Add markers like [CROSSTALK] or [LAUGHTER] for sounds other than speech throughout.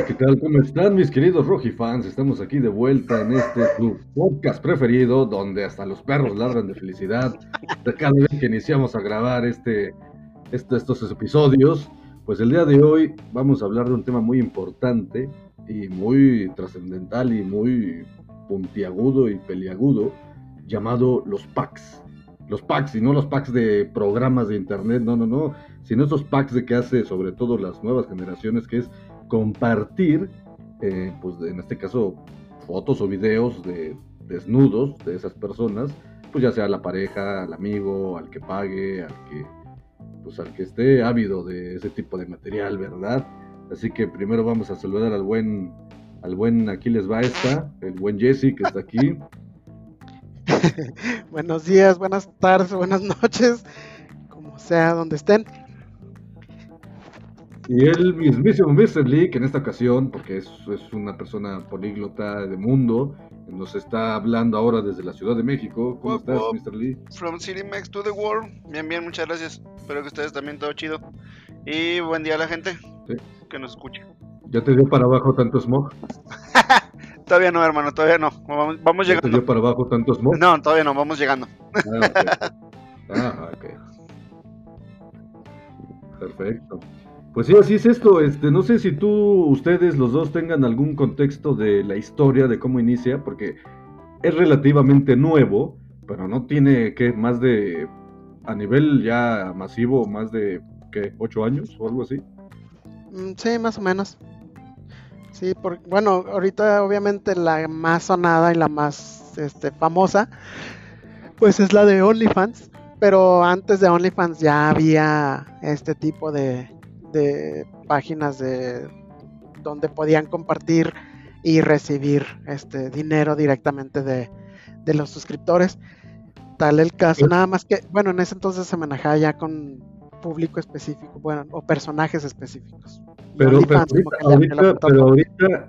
¿qué tal? ¿Cómo están mis queridos Rocky fans? Estamos aquí de vuelta en este su podcast preferido, donde hasta los perros ladran de felicidad cada vez que iniciamos a grabar este, este, estos episodios. Pues el día de hoy vamos a hablar de un tema muy importante y muy trascendental y muy puntiagudo y peliagudo, llamado los packs. Los packs, y no los packs de programas de internet, no, no, no, sino esos packs de que hace sobre todo las nuevas generaciones, que es compartir, eh, pues en este caso, fotos o videos de desnudos de esas personas, pues ya sea la pareja, al amigo, al que pague, al que, pues al que esté ávido de ese tipo de material, ¿verdad? Así que primero vamos a saludar al buen, al buen, aquí les va esta, el buen Jesse que está aquí. [LAUGHS] Buenos días, buenas tardes, buenas noches, como sea donde estén. Y el mismísimo Mr. Lee, que en esta ocasión, porque es, es, una persona políglota de mundo, nos está hablando ahora desde la Ciudad de México. ¿Cómo estás, Mr. Lee? From City Max to the World. Bien, bien, muchas gracias. Espero que ustedes también todo chido. Y buen día a la gente que nos escuche. ¿Ya te dio para abajo tanto smog? [LAUGHS] todavía no, hermano, todavía no. Vamos, vamos llegando. ¿Ya te dio para abajo tanto smog? No, todavía no, vamos llegando. Ah, ok. [LAUGHS] Ah, Perfecto. Pues sí, así es esto. Este, no sé si tú, ustedes, los dos, tengan algún contexto de la historia de cómo inicia, porque es relativamente nuevo, pero no tiene que más de a nivel ya masivo, más de ¿qué? ¿Ocho años o algo así? Mm, sí, más o menos. Sí, por, bueno, ahorita obviamente la más sonada y la más este, famosa, pues es la de OnlyFans. Pero antes de OnlyFans ya había este tipo de, de páginas de donde podían compartir y recibir este dinero directamente de, de los suscriptores. Tal el caso, nada más que, bueno, en ese entonces se manejaba ya con público específico, bueno, o personajes específicos. Pero, ahorita,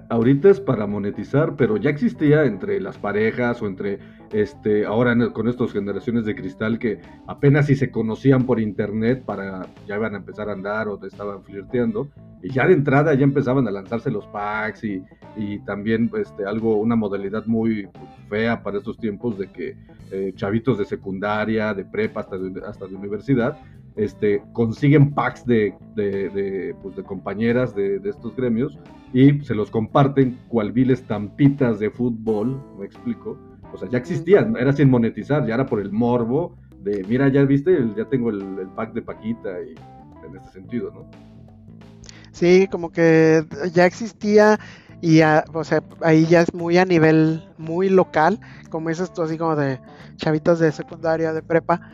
ahorita, es para monetizar, pero ya existía entre las parejas o entre, este, ahora con estas generaciones de cristal que apenas si se conocían por internet para, ya iban a empezar a andar o estaban flirteando, y ya de entrada ya empezaban a lanzarse los packs y, también este, algo, una modalidad muy fea para estos tiempos de que eh, chavitos de secundaria, de prepa hasta hasta de universidad, este, consiguen packs de, de, pues, compañeras de, estos gremios y se los comparten cual vil estampitas de fútbol, me explico. O sea, ya existían, era sin monetizar, ya era por el morbo de, mira, ya viste, ya tengo el, pack de Paquita y en este sentido, ¿no? Sí, como que ya existía y o sea, ahí ya es muy a nivel muy local, como dices tú, así como de chavitas de secundaria, de prepa,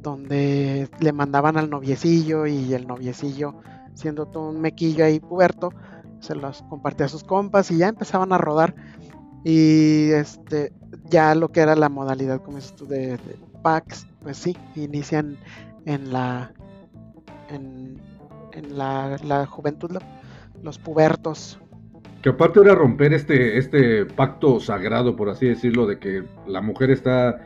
donde le mandaban al noviecillo y el noviecillo, siendo todo un mequillo ahí puberto, se los compartía a sus compas y ya empezaban a rodar. Y este, ya lo que era la modalidad, como dices tú, de, packs, pues sí, inician en la en, la, juventud, los pubertos. Que aparte era romper este, este pacto sagrado, por así decirlo, de que la mujer está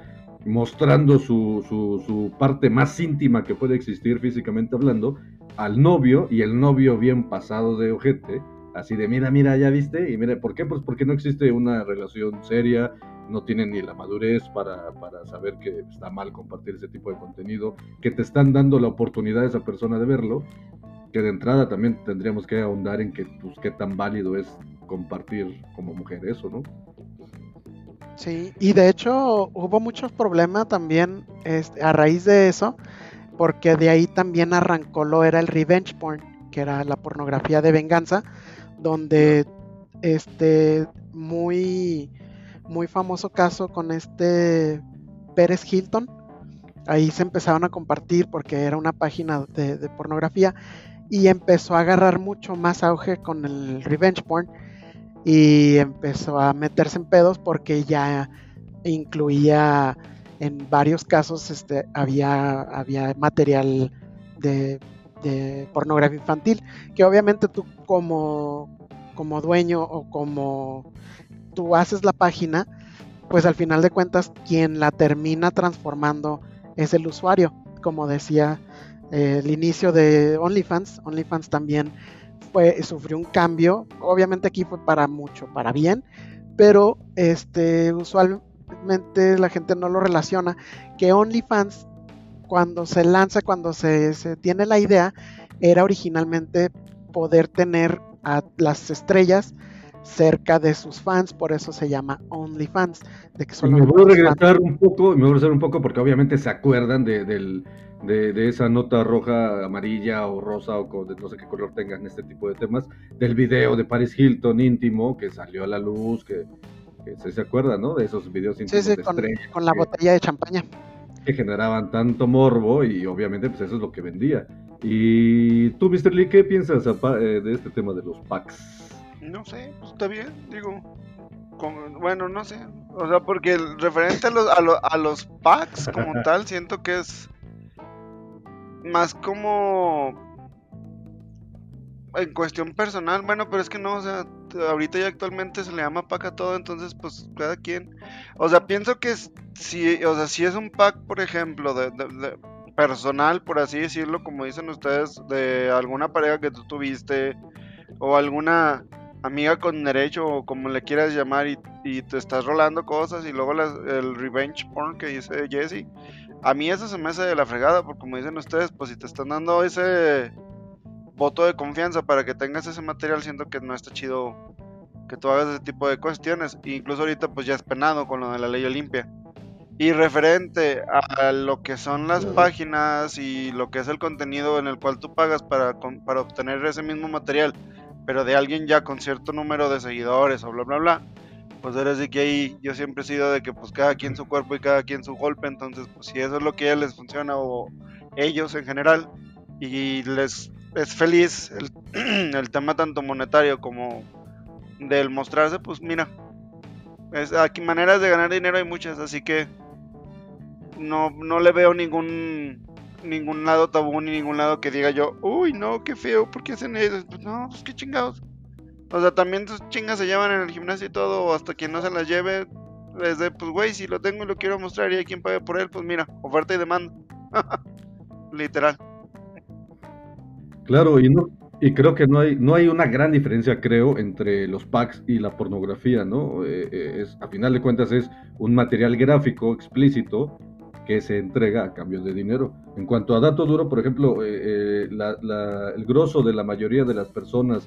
mostrando su, su, parte más íntima que puede existir físicamente hablando al novio y el novio bien pasado de ojete, así de mira, mira, ya viste, y mire, ¿por qué? Pues porque no existe una relación seria, no tienen ni la madurez para, para saber que está mal compartir ese tipo de contenido, que te están dando la oportunidad a esa persona de verlo, que de entrada también tendríamos que ahondar en que, pues, qué tan válido es compartir como mujer eso, ¿no? Sí, y de hecho hubo muchos problemas también este, a raíz de eso, porque de ahí también arrancó lo era el revenge porn, que era la pornografía de venganza, donde este muy muy famoso caso con este Pérez Hilton, ahí se empezaron a compartir porque era una página de, de pornografía y empezó a agarrar mucho más auge con el revenge porn y empezó a meterse en pedos porque ya incluía en varios casos este había había material de, pornografía infantil que obviamente tú como como dueño o como tú haces la página pues al final de cuentas quien la termina transformando es el usuario como decía eh, el inicio de OnlyFans OnlyFans también sufrió un cambio. Obviamente aquí fue para mucho, para bien, pero este, usualmente la gente no lo relaciona. Que OnlyFans, cuando se lanza, cuando se, se tiene la idea, era originalmente poder tener a las estrellas cerca de sus fans, por eso se llama OnlyFans. De que me voy a regresar un poco, me voy a regresar un poco porque obviamente se acuerdan de, del, de, esa nota roja, amarilla o rosa o con, no sé qué color tengan este tipo de temas, del video de Paris Hilton íntimo que salió a la luz, que, se, acuerda, ¿no? De esos videos íntimos sí, sí, con, con, la botella de champaña. Que generaban tanto morbo y obviamente pues eso es lo que vendía. Y tú, Mr. Lee, ¿qué piensas eh, de este tema de los packs? No sé, pues está bien, digo. bueno, no sé. O sea, porque el referente a los, a, los packs como tal, siento que es más como en cuestión personal, bueno, pero es que no, o sea, ahorita ya actualmente se le llama pack a todo, entonces pues cada quien, o sea, pienso que si, o sea, si es un pack, por ejemplo, de, personal, por así decirlo, como dicen ustedes, de alguna pareja que tú tuviste o alguna amiga con derecho o como le quieras llamar y, te estás rolando cosas y luego el revenge porn que dice Jesse, a mí eso se me hace de la fregada porque como dicen ustedes, pues si te están dando ese voto de confianza para que tengas ese material, siento que no está chido que tú hagas ese tipo de cuestiones. E incluso ahorita pues ya es penado con lo de la ley Olimpia. Y referente a lo que son las páginas y lo que es el contenido en el cual tú pagas para, para obtener ese mismo material, pero de alguien ya con cierto número de seguidores o bla bla bla, pues ahora sí que ahí yo siempre he sido de que pues cada quien su cuerpo y cada quien su golpe, entonces pues si eso es lo que a les funciona o ellos en general y les es feliz el, [CLEARS THROAT] el tema tanto monetario como del mostrarse, pues mira, es, aquí maneras de ganar dinero hay muchas, así que no, no le veo ningún ningún lado tabú ni ningún lado que diga yo, uy, no, qué feo, ¿por qué hacen eso? Pues no, pues qué chingados. O sea, también tus chingas se llevan en el gimnasio y todo, hasta quien no se las lleve, es de, pues güey, si lo tengo y lo quiero mostrar y hay quien pague por él, pues mira, oferta y demanda. [LAUGHS] Literal. Claro, y no, y creo que no hay, no hay una gran diferencia, creo, entre los packs y la pornografía, ¿no? Eh, eh, es, a final de cuentas es un material gráfico explícito que se entrega a cambio de dinero. En cuanto a dato duro, por ejemplo, eh, el grosso de la mayoría de las personas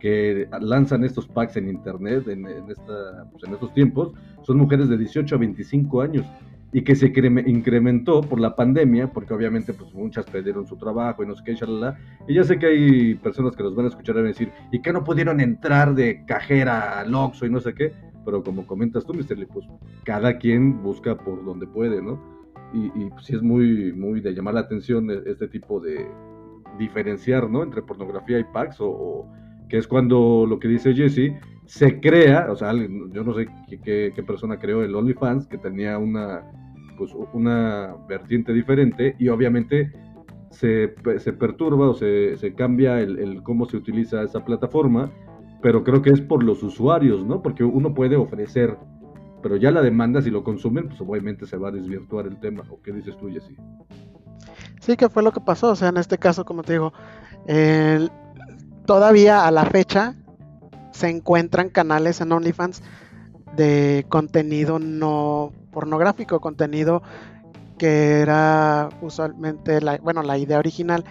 que lanzan estos packs en internet en, esta, pues, en estos tiempos son mujeres de 18 a 25 años y que se incrementó por la pandemia, porque obviamente pues muchas perdieron su trabajo y no sé qué, shalala. Y ya sé que hay personas que nos van a escuchar y decir, ¿y que no pudieron entrar de cajera al Oxxo y no sé qué? Pero como comentas tú, Mr. Lee, pues cada quien busca por donde puede, ¿no? y, y pues, es muy, muy de llamar la atención e, este tipo de diferenciar, ¿no? Entre pornografía y packs, o, que es cuando lo que dice Jesse se crea, o sea, yo no sé qué, qué, persona creó el OnlyFans, que tenía una, pues, una vertiente diferente y obviamente se, se perturba o se, se cambia el, el, cómo se utiliza esa plataforma, pero creo que es por los usuarios, ¿no? Porque uno puede ofrecer pero ya la demanda, si lo consumen, pues obviamente se va a desvirtuar el tema. ¿O qué dices tú, Jessy? Sí, que fue lo que pasó. O sea, en este caso, como te digo, todavía a la fecha se encuentran canales en OnlyFans de contenido no pornográfico, contenido que era usualmente, la, bueno, la idea original,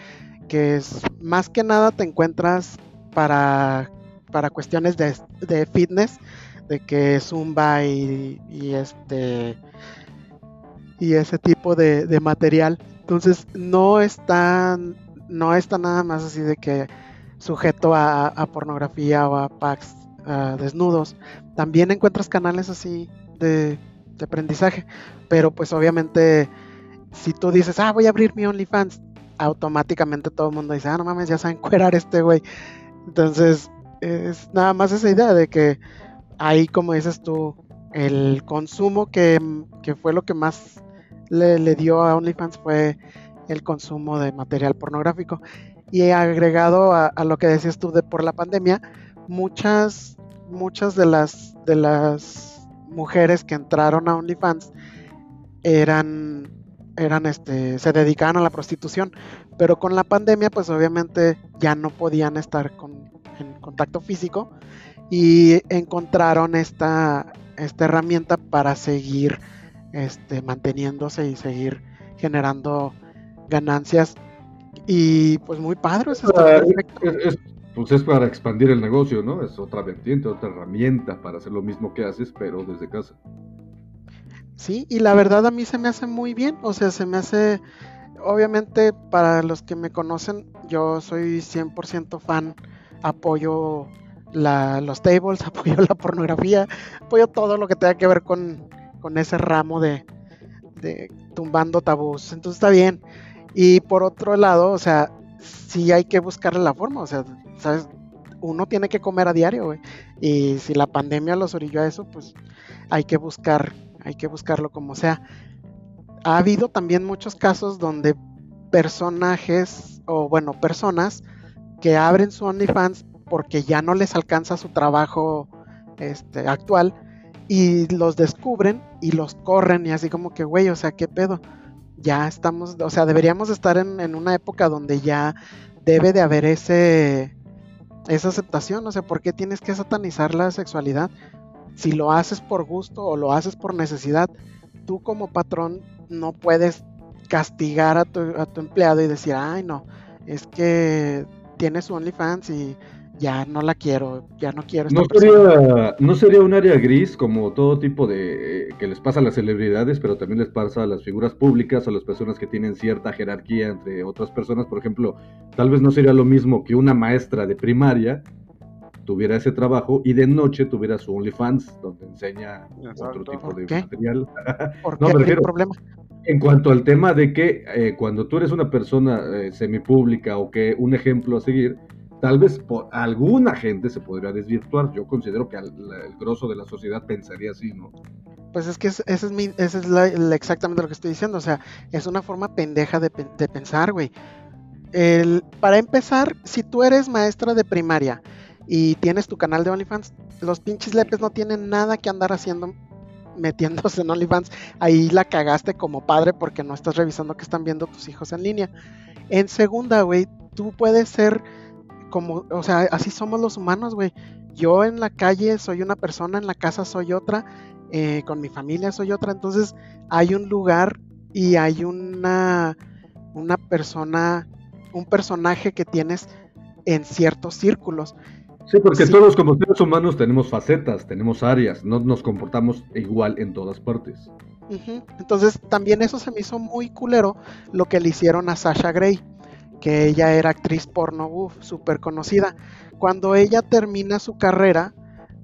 que es más que nada te encuentras para, para cuestiones de, de fitness, de que Zumba y, este y ese tipo de, material. Entonces no está, no está nada más así de que sujeto a, pornografía o a packs desnudos. También encuentras canales así de, aprendizaje. Pero pues obviamente si tú dices, ah, voy a abrir mi OnlyFans, automáticamente todo el mundo dice, ah, no mames, ya saben cuerar este güey. Entonces es nada más esa idea de que ahí, como dices tú, el consumo que, fue lo que más le, dio a OnlyFans fue el consumo de material pornográfico. Y agregado a, lo que decías tú de por la pandemia, muchas, muchas de las, de las mujeres que entraron a OnlyFans eran eran este se dedicaban a la prostitución pero con la pandemia pues obviamente ya no podían estar con, en contacto físico y encontraron esta, esta herramienta para seguir este, manteniéndose y seguir generando ganancias. Y pues muy padre ah, pues es para expandir el negocio, ¿no? Es otra vertiente, otra herramienta para hacer lo mismo que haces, pero desde casa. Sí, y la verdad a mí se me hace muy bien, o sea, se me hace, obviamente para los que me conocen, yo soy 100% fan, apoyo los tables, [LAUGHS] apoyo la pornografía, apoyo todo lo que tenga que ver con, ese ramo de, de tumbando tabús, entonces está bien. Y por otro lado, o sea, sí hay que buscarle la forma, o sea, ¿sabes? Uno tiene que comer a diario, güey. Y si la pandemia los orilló a eso, pues hay que buscar hay que buscarlo como sea. Ha habido también muchos casos donde personajes o bueno, personas que abren su OnlyFans porque ya no les alcanza su trabajo este, actual y los descubren y los corren y así como que, güey, o sea, ¿qué pedo? Ya estamos, o sea, deberíamos estar en, en una época donde ya debe de haber ese esa aceptación, o sea, ¿por qué tienes que satanizar la sexualidad? si lo haces por gusto o lo haces por necesidad, tú como patrón no puedes castigar a tu, a tu empleado y decir, ay no, es que tiene su OnlyFans y ya no la quiero, ya no quiero. No sería, no sería un área gris como todo tipo de eh, que les pasa a las celebridades, pero también les pasa a las figuras públicas, a las personas que tienen cierta jerarquía entre otras personas. Por ejemplo, tal vez no sería lo mismo que una maestra de primaria tuviera ese trabajo y de noche tuviera su OnlyFans, donde enseña otro tipo de material. [LAUGHS] ¿Por no, qué? problema? En cuanto al tema de que eh, cuando tú eres una persona eh, semipública o que un ejemplo a seguir, tal vez por alguna gente se podría desvirtuar. Yo considero que el grosso de la sociedad pensaría así, ¿no? Pues es que ese es, mi, ese es exactamente lo que estoy diciendo. O sea, es una forma pendeja de, de pensar, güey. para empezar, si tú eres maestra de primaria y tienes tu canal de OnlyFans, los pinches lepes no tienen nada que andar haciendo metiéndose en OnlyFans. Ahí la cagaste como padre porque no estás revisando que están viendo tus hijos en línea. En segunda, güey, tú puedes ser como, o sea, así somos los humanos, güey. Yo en la calle soy una persona, en la casa soy otra, eh, con mi familia soy otra. Entonces hay un lugar y hay una, una persona, un personaje que tienes en ciertos círculos. Sí, porque todos como seres humanos tenemos facetas, tenemos áreas, no nos comportamos igual en todas partes. Entonces también eso se me hizo muy culero lo que le hicieron a Sasha Grey, que ella era actriz porno súper conocida. Cuando ella termina su carrera,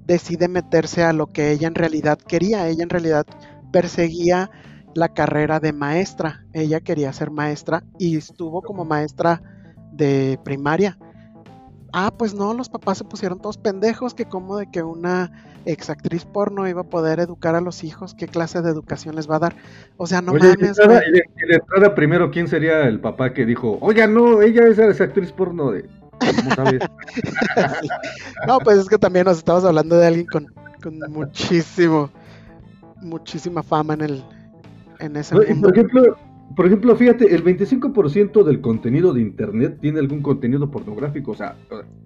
decide meterse a lo que ella en realidad quería. Ella en realidad perseguía la carrera de maestra. Ella quería ser maestra y estuvo como maestra de primaria ah, pues no, los papás se pusieron todos pendejos, que como de que una ex actriz porno iba a poder educar a los hijos, qué clase de educación les va a dar. O sea, no mames. Y de, entrada, primero, ¿quién sería el papá que dijo, oye, no, ella es esa actriz porno de... ¿Cómo sabes? [LAUGHS] no, pues es que también nos estamos hablando de alguien con, con muchísimo, muchísima fama en el, en ese mundo. Por ejemplo, por ejemplo, fíjate, el 25% del contenido de Internet tiene algún contenido pornográfico. O sea,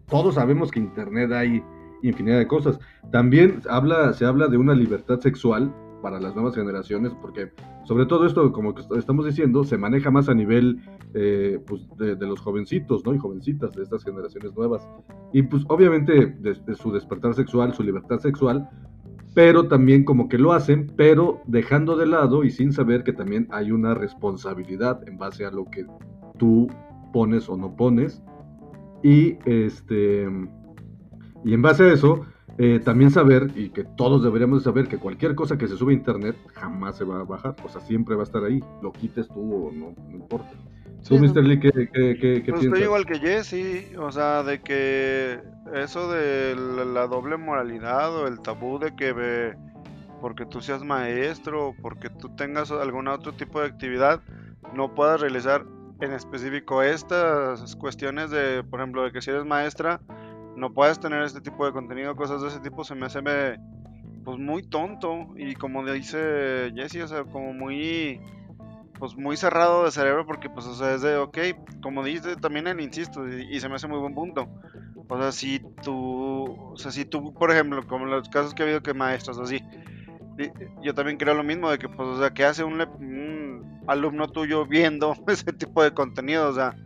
todos sabemos que Internet hay infinidad de cosas. También habla, se habla de una libertad sexual para las nuevas generaciones, porque sobre todo esto, como estamos diciendo, se maneja más a nivel eh, pues, de, los jovencitos, ¿no? Y jovencitas de estas generaciones nuevas. Y pues obviamente su despertar sexual, su libertad sexual, pero también como que lo hacen, pero dejando de lado y sin saber que también hay una responsabilidad en base a lo que tú pones o no pones. Y este y en base a eso, eh, también saber, y que todos deberíamos saber, que cualquier cosa que se sube a internet jamás se va a bajar, o sea, siempre va a estar ahí, lo quites tú o no, no importa. ¿Tú, Mr. Lee, qué, qué, pues Estoy igual que Jesse. O sea, de que eso de la, doble moralidad o el tabú de que porque tú seas maestro o porque tú tengas algún otro tipo de actividad, no puedas realizar en específico estas cuestiones de, por ejemplo, de que si eres maestra, no puedes tener este tipo de contenido, cosas de ese tipo, se me hace pues muy tonto y como dice Jesse, o sea, como muy pues muy cerrado de cerebro porque pues o sea es de ok como dice también él insisto y, se me hace muy buen punto. O sea si tú o sea si tú por ejemplo como los casos que ha habido que maestros así yo también creo lo mismo de que pues o sea que hace un, alumno tuyo viendo [LAUGHS] ese tipo de contenido o sea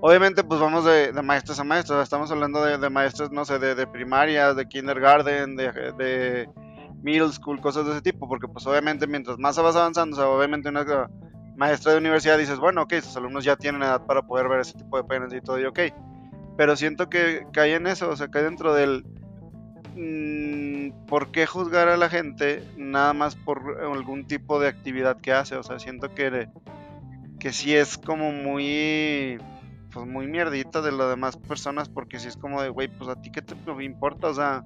obviamente pues vamos de, maestros a maestros estamos hablando de, maestros no sé de, de primaria de kindergarten de, de middle school cosas de ese tipo porque pues obviamente mientras más vas avanzando o sea obviamente una maestra de universidad dices, bueno, ok, sus alumnos ya tienen edad para poder ver ese tipo de penes y todo, y ok. Pero siento que cae en eso, o sea, cae dentro del... Mm, ¿Por qué juzgar a la gente nada más por algún tipo de actividad que hace? O sea, siento que, que es como muy... Pues muy mierdita de las demás personas porque si es como de, güey, pues a ti qué te importa, o sea,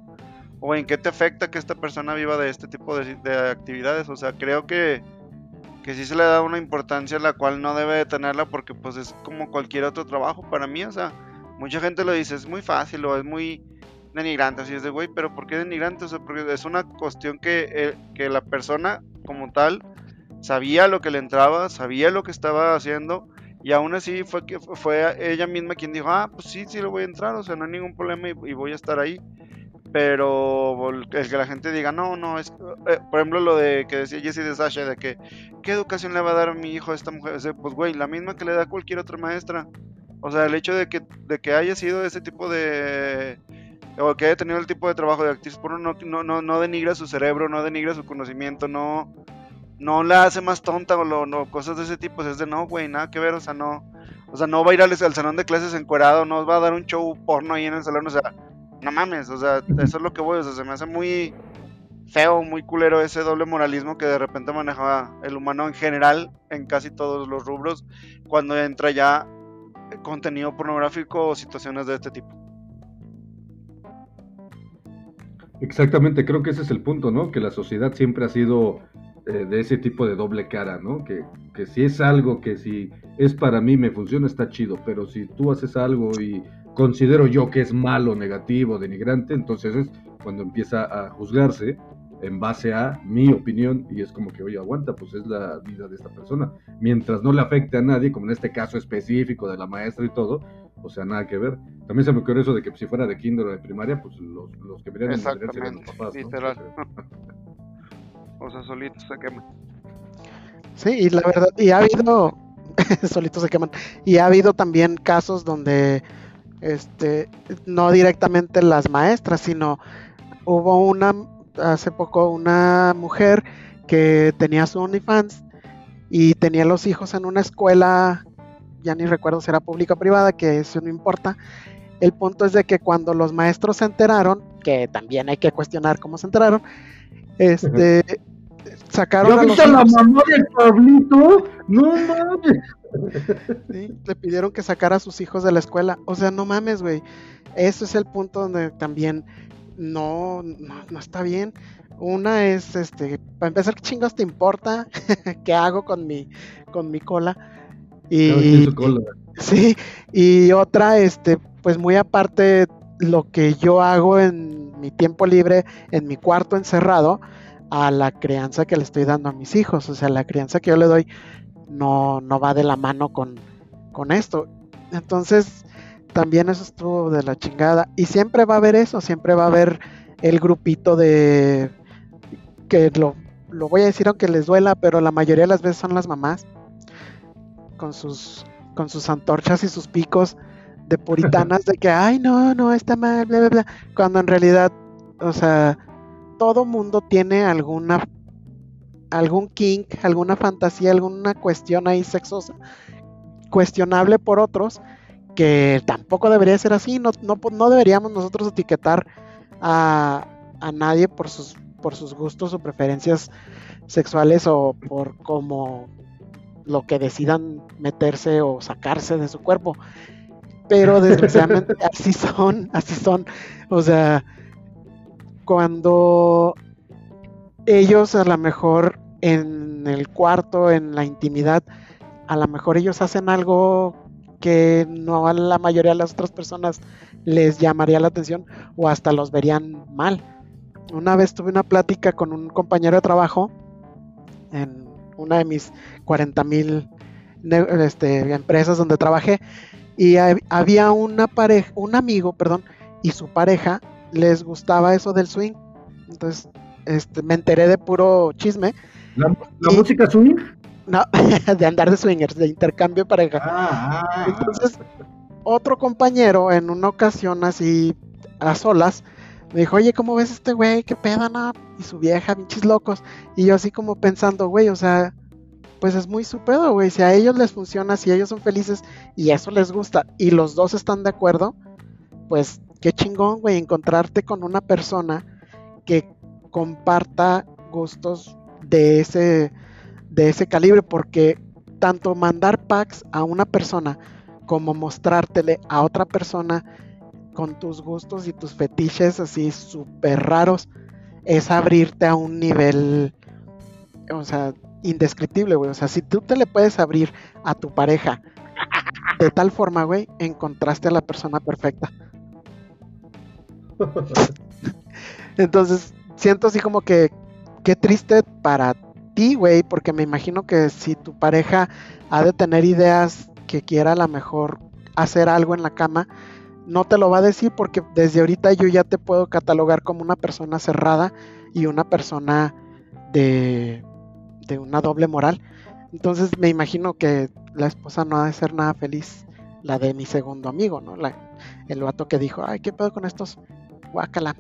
o en qué te afecta que esta persona viva de este tipo de, de actividades. O sea, creo que que sí se le da una importancia la cual no debe de tenerla porque pues es como cualquier otro trabajo para mí, o sea, mucha gente lo dice, es muy fácil o es muy denigrante, así es de, güey, pero ¿por qué denigrante? O sea, porque es una cuestión que, eh, que la persona como tal sabía lo que le entraba, sabía lo que estaba haciendo y aún así fue que fue ella misma quien dijo, ah, pues sí, sí lo voy a entrar, o sea, no hay ningún problema y voy a estar ahí pero el que la gente diga, no, no, es, eh, por ejemplo, lo de que decía Jesse de Sasha, de que, ¿qué educación le va a dar mi hijo a esta mujer? pues, güey, la misma que le da cualquier otra maestra. O sea, el hecho de que, de que haya sido ese tipo de. o que haya tenido el tipo de trabajo de actriz por no, no, no, no denigra su cerebro, no denigra su conocimiento, no. No la hace más tonta o lo, no, cosas de ese tipo. Es de no, güey, nada que ver, o sea, no. O sea, no va a ir al, al salón de clases encuerado, no va a dar un show porno ahí en el salón, o sea no mames, o sea, eso es lo que voy, o sea, se me hace muy feo, muy culero ese doble moralismo que de repente maneja el humano en general en casi todos los rubros cuando entra ya contenido pornográfico o situaciones de este tipo. Exactamente, creo que ese es el punto, ¿no? Que la sociedad siempre ha sido eh, de ese tipo de doble cara, ¿no? Que, que si es algo que si es para mí me funciona está chido, pero si tú haces algo y considero yo que es malo, negativo, denigrante, entonces es cuando empieza a juzgarse en base a mi opinión y es como que, oye, aguanta, pues es la vida de esta persona. Mientras no le afecte a nadie, como en este caso específico de la maestra y todo, o sea, nada que ver. También se me ocurrió eso de que si fuera de kinder o de primaria, pues los, los que serían los papás. Literal. O sea, solitos se queman. Sí, y la verdad, y ha habido, [LAUGHS] solitos se queman, y ha habido también casos donde este, no directamente las maestras, sino hubo una, hace poco, una mujer que tenía su OnlyFans y tenía los hijos en una escuela, ya ni recuerdo si era pública o privada, que eso no importa. El punto es de que cuando los maestros se enteraron, que también hay que cuestionar cómo se enteraron, este, sacaron a los la mamá del Pablito? No mames. le pidieron que sacara a sus hijos de la escuela. O sea, no mames, güey. Eso es el punto donde también no, no, está bien. Una es, este, para empezar, ¿qué chingos te importa? [LAUGHS] ¿Qué hago con mi, con mi cola? Y, sí, y otra, este, pues muy aparte, lo que yo hago en mi tiempo libre, en mi cuarto encerrado, a la crianza que le estoy dando a mis hijos. O sea, la crianza que yo le doy no, no va de la mano con, con esto. Entonces, también eso estuvo de la chingada. Y siempre va a haber eso, siempre va a haber el grupito de que lo, lo voy a decir aunque les duela, pero la mayoría de las veces son las mamás con sus con sus antorchas y sus picos de puritanas de que ay no, no está mal, bla bla bla, cuando en realidad, o sea, todo mundo tiene alguna algún kink, alguna fantasía, alguna cuestión ahí sexosa, cuestionable por otros, que tampoco debería ser así, no, no, deberíamos nosotros etiquetar a, a, nadie por sus, por sus gustos o preferencias sexuales o por como lo que decidan meterse o sacarse de su cuerpo. Pero [LAUGHS] desgraciadamente así son, así son. O sea, cuando ellos a lo mejor en el cuarto, en la intimidad, a lo mejor ellos hacen algo que no a la mayoría de las otras personas les llamaría la atención o hasta los verían mal. Una vez tuve una plática con un compañero de trabajo en una de mis 40 mil este, empresas donde trabajé y había una pareja, un amigo, perdón, y su pareja les gustaba eso del swing. Entonces, este, me enteré de puro chisme. ¿La, música swing? No, [LAUGHS] de andar de swingers, de intercambio de pareja. Ah, ah, Entonces, otro compañero en una ocasión así a solas me dijo, oye, ¿cómo ves este güey? ¿Qué pedana? Y su vieja, pinches locos. Y yo así como pensando, güey, o sea, pues es muy su pedo, güey. Si a ellos les funciona, si ellos son felices y eso les gusta y los dos están de acuerdo, pues qué chingón, güey, encontrarte con una persona que comparta gustos de ese, de ese calibre, porque tanto mandar packs a una persona como mostrártele a otra persona con tus gustos y tus fetiches así súper raros, es abrirte a un nivel, o sea, indescriptible, güey. O sea, si tú te le puedes abrir a tu pareja de tal forma, güey, encontraste a la persona perfecta. [LAUGHS] Entonces, siento así como que, qué triste para ti, güey, porque me imagino que si tu pareja ha de tener ideas que quiera a lo mejor hacer algo en la cama, no te lo va a decir porque desde ahorita yo ya te puedo catalogar como una persona cerrada y una persona de, de una doble moral. Entonces me imagino que la esposa no ha de ser nada feliz, la de mi segundo amigo, ¿no? La, el vato que dijo, ay, ¿qué pedo con estos? Guácala.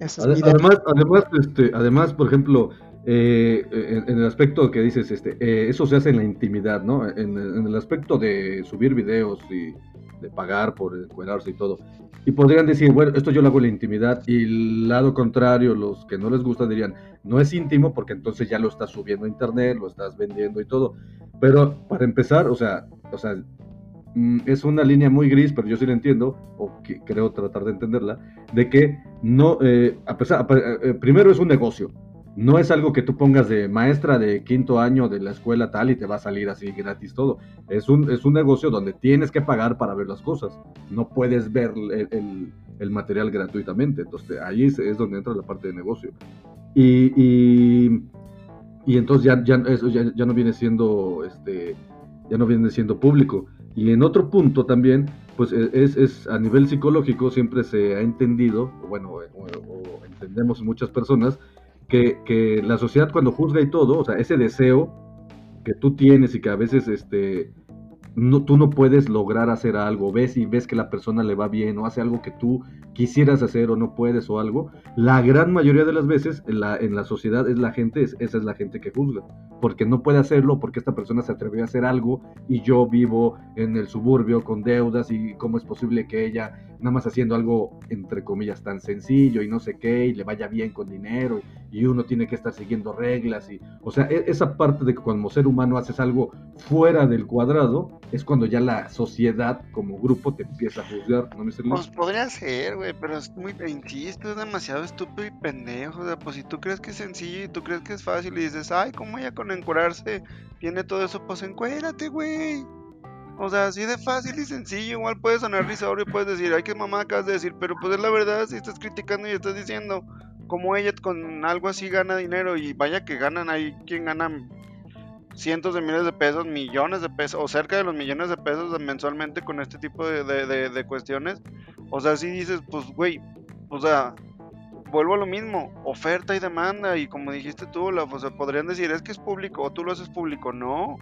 además, además, este, además, por ejemplo, eh, en, el aspecto que dices, este, eh, eso se hace en la intimidad, ¿no? En, en, el aspecto de subir videos y de pagar por encuadrarse y todo. Y podrían decir, bueno, esto yo lo hago en la intimidad, y el lado contrario, los que no les gusta dirían, no es íntimo porque entonces ya lo estás subiendo a internet, lo estás vendiendo y todo. Pero para empezar, o sea, o sea, mm, es una línea muy gris, pero yo sí la entiendo, o que creo tratar de entenderla, de que no, eh, a pesar, eh, primero es un negocio, no es algo que tú pongas de maestra de quinto año de la escuela tal y te va a salir así gratis todo. Es un, es un negocio donde tienes que pagar para ver las cosas. No puedes ver el, material gratuitamente. Entonces ahí es, donde entra la parte de negocio. Y, y, entonces ya, ya, eso ya, no viene siendo este ya no viene siendo público. Y en otro punto también, pues e, es, es a nivel psicológico siempre se ha entendido, bueno, o entendemos muchas personas, que, la sociedad cuando juzga y todo, o sea, ese deseo que tú tienes y que a veces este, no, tú no puedes lograr hacer algo, ves y ves que la persona le va bien o hace algo que tú quisieras hacer o no puedes o algo, la gran mayoría de las veces en la, en la sociedad es la gente, esa es la gente que juzga, porque no puede hacerlo, porque esta persona se atrevió a hacer algo y yo vivo en el suburbio con deudas y cómo es posible que ella nada más haciendo algo entre comillas tan sencillo y no sé qué y le vaya bien con dinero y uno tiene que estar siguiendo reglas y o sea e, esa parte de que como ser humano haces algo fuera del cuadrado es cuando ya la sociedad como grupo te empieza a juzgar no me pues podría ser güey pero es muy insisto es demasiado estúpido y pendejo o sea pues si tú crees que es sencillo y tú crees que es fácil y dices ay cómo ella con encurarse tiene todo eso pues encuérate güey o sea, así de fácil y sencillo. Igual puede sonar risorio y puedes decir, ay, qué mamá acabas de decir. Pero pues es la verdad, si estás criticando y estás diciendo como ella con algo así gana dinero. Y vaya que ganan ahí, quien gana cientos de miles de pesos, millones de pesos, o cerca de los millones de pesos mensualmente con este tipo de, de cuestiones. O sea, si dices, pues, güey, o sea, vuelvo a lo mismo, oferta y demanda. Y como dijiste tú, la, o sea, podrían decir, es que es público o tú lo haces público. No.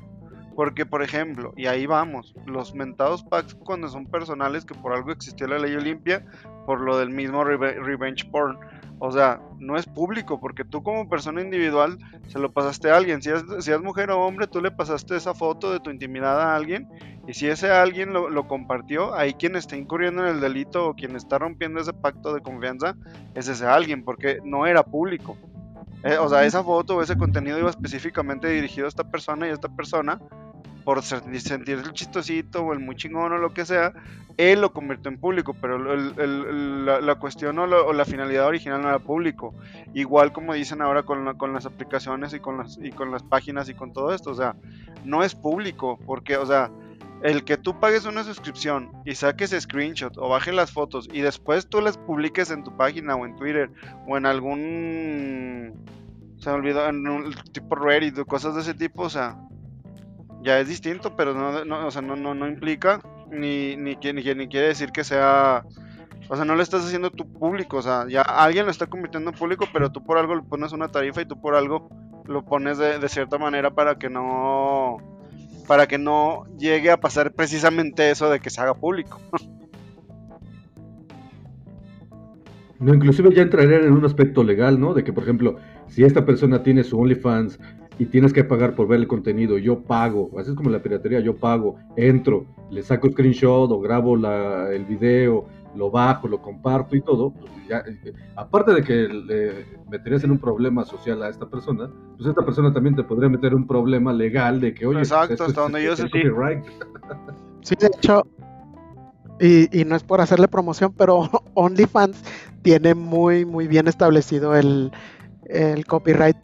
Porque, por ejemplo, y ahí vamos, los mentados packs cuando son personales, que por algo existió la ley Olimpia, por lo del mismo revenge porn. O sea, no es público, porque tú como persona individual se lo pasaste a alguien. Si es, si es mujer o hombre, tú le pasaste esa foto de tu intimidad a alguien. Y si ese alguien lo, lo, compartió, ahí quien está incurriendo en el delito o quien está rompiendo ese pacto de confianza es ese alguien, porque no era público. Eh, o sea, esa foto o ese contenido iba específicamente dirigido a esta persona y a esta persona por sentir el chistosito o el muy chingón o lo que sea, él lo convirtió en público, pero la, cuestión o, la finalidad original no era público. Igual como dicen ahora con, con las aplicaciones y con las, y con las páginas y con todo esto, o sea, no es público, porque, o sea, el que tú pagues una suscripción y saques screenshot o bajes las fotos y después tú las publiques en tu página o en Twitter o en algún se me olvidó en un tipo Reddit o cosas de ese tipo, o sea, ya es distinto, pero no, no, o sea, no, no, no implica ni, ni, ni, ni quiere decir que sea o sea, no le estás haciendo tu público, o sea, ya alguien lo está convirtiendo en público, pero tú por algo le pones una tarifa y tú por algo lo pones de, cierta manera para que no para que no llegue a pasar precisamente eso de que se haga público. No, inclusive ya entrarían en un aspecto legal, ¿no? De que, por ejemplo, si esta persona tiene su OnlyFans y tienes que pagar por ver el contenido, yo pago, así es como la piratería, yo pago, entro, le saco screenshot o grabo la, el video, lo bajo, lo comparto y todo, pues eh, aparte de que le meterías en un problema social a esta persona, pues esta persona también te podría meter un problema legal de que, oye, pues Exacto, hasta donde yo sé, sí. de hecho, y, no es por hacerle promoción, pero [LAUGHS] OnlyFans tiene muy, muy bien establecido el, el copyright.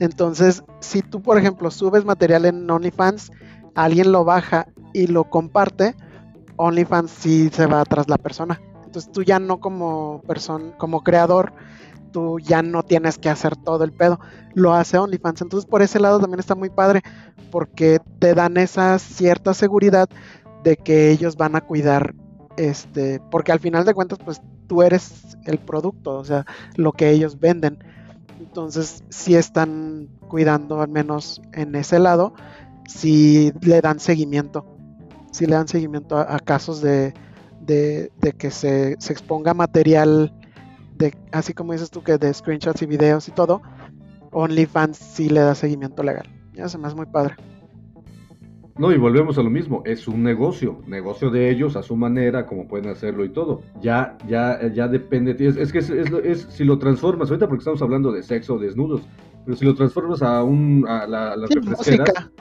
Entonces, si tú, por ejemplo, subes material en OnlyFans, alguien lo baja y lo comparte, OnlyFans sí se va tras la persona. Entonces tú ya no como persona, como creador, tú ya no tienes que hacer todo el pedo. Lo hace OnlyFans. Entonces por ese lado también está muy padre porque te dan esa cierta seguridad de que ellos van a cuidar este, porque al final de cuentas pues tú eres el producto, o sea, lo que ellos venden. Entonces si están cuidando al menos en ese lado, si le dan seguimiento, si le dan seguimiento a casos de, de, que se, exponga material, de, así como dices tú, que de screenshots y videos y todo, OnlyFans sí le da seguimiento legal. Ya se me hace muy padre. No, y volvemos a lo mismo, es un negocio, negocio de ellos a su manera, como pueden hacerlo y todo. Ya, ya, ya depende, es, es que es, es, si lo transformas, ahorita porque estamos hablando de sexo, desnudos, pero si lo transformas a un a la, las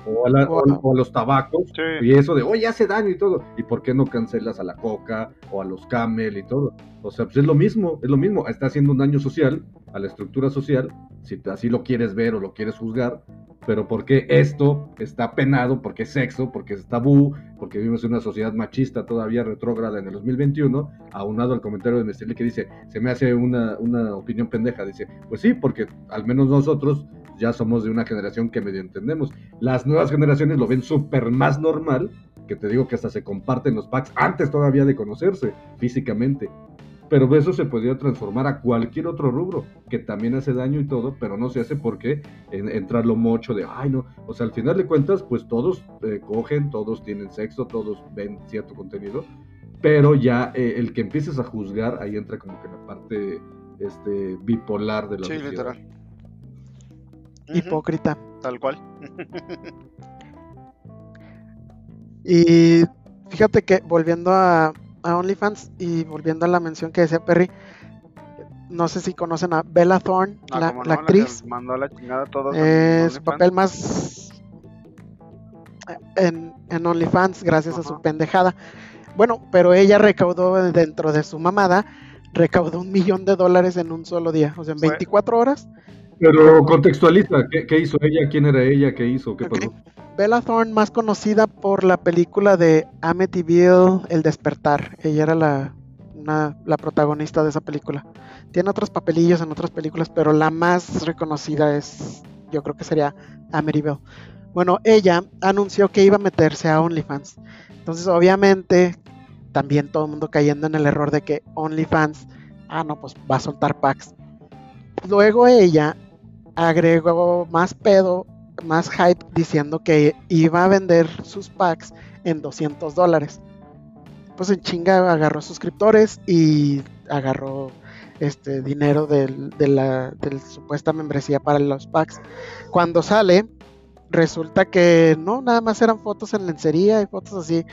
o a, los tabacos y eso de oye hace daño y todo y por qué no cancelas a la coca o a los camel y todo o sea pues es lo mismo es lo mismo está haciendo un daño social a la estructura social si así lo quieres ver o lo quieres juzgar pero porque esto está penado, porque es sexo, porque es tabú, porque vivimos en una sociedad machista todavía retrógrada en el 2021, aunado al comentario de Mestre que dice, se me hace una, una opinión pendeja, dice, pues sí, porque al menos nosotros ya somos de una generación que medio entendemos. Las nuevas generaciones lo ven súper más normal, que te digo que hasta se comparten los packs antes todavía de conocerse físicamente. Pero eso se podría transformar a cualquier otro rubro, que también hace daño y todo, pero no se hace porque entrar lo mocho de, ay no, o sea, al final de cuentas, pues todos eh, cogen, todos tienen sexo, todos ven cierto contenido, pero ya eh, el que empieces a juzgar, ahí entra como que la parte este, bipolar de la Sí, literal. Hipócrita. Tal cual. y fíjate que volviendo a, a OnlyFans y volviendo a la mención que decía Perry, no sé si conocen a Bella Thorne, ah, la, actriz. mandó la chingada todo su papel más en, en OnlyFans gracias a su pendejada. Bueno, pero ella recaudó dentro de su mamada, recaudó un millón de dólares en un solo día, o sea, en 24 horas. Pero contextualiza, ¿qué, hizo ella? ¿Quién era ella? ¿Qué hizo? ¿Qué pasó? Bella Thorne, más conocida por la película de Amityville, El Despertar. Ella era la, la protagonista de esa película. Tiene otros papelillos en otras películas, pero la más reconocida es, yo creo que sería Amityville. Bueno, ella anunció que iba a meterse a OnlyFans. Entonces, obviamente, también todo el mundo cayendo en el error de que OnlyFans, ah, no, pues va a soltar packs. Luego ella agregó más pedo más hype diciendo que iba a vender sus packs en 200 dólares. Pues en chinga agarró suscriptores y agarró este dinero del, de la supuesta membresía para los packs. Cuando sale, resulta que no, nada más eran fotos en lencería y fotos así.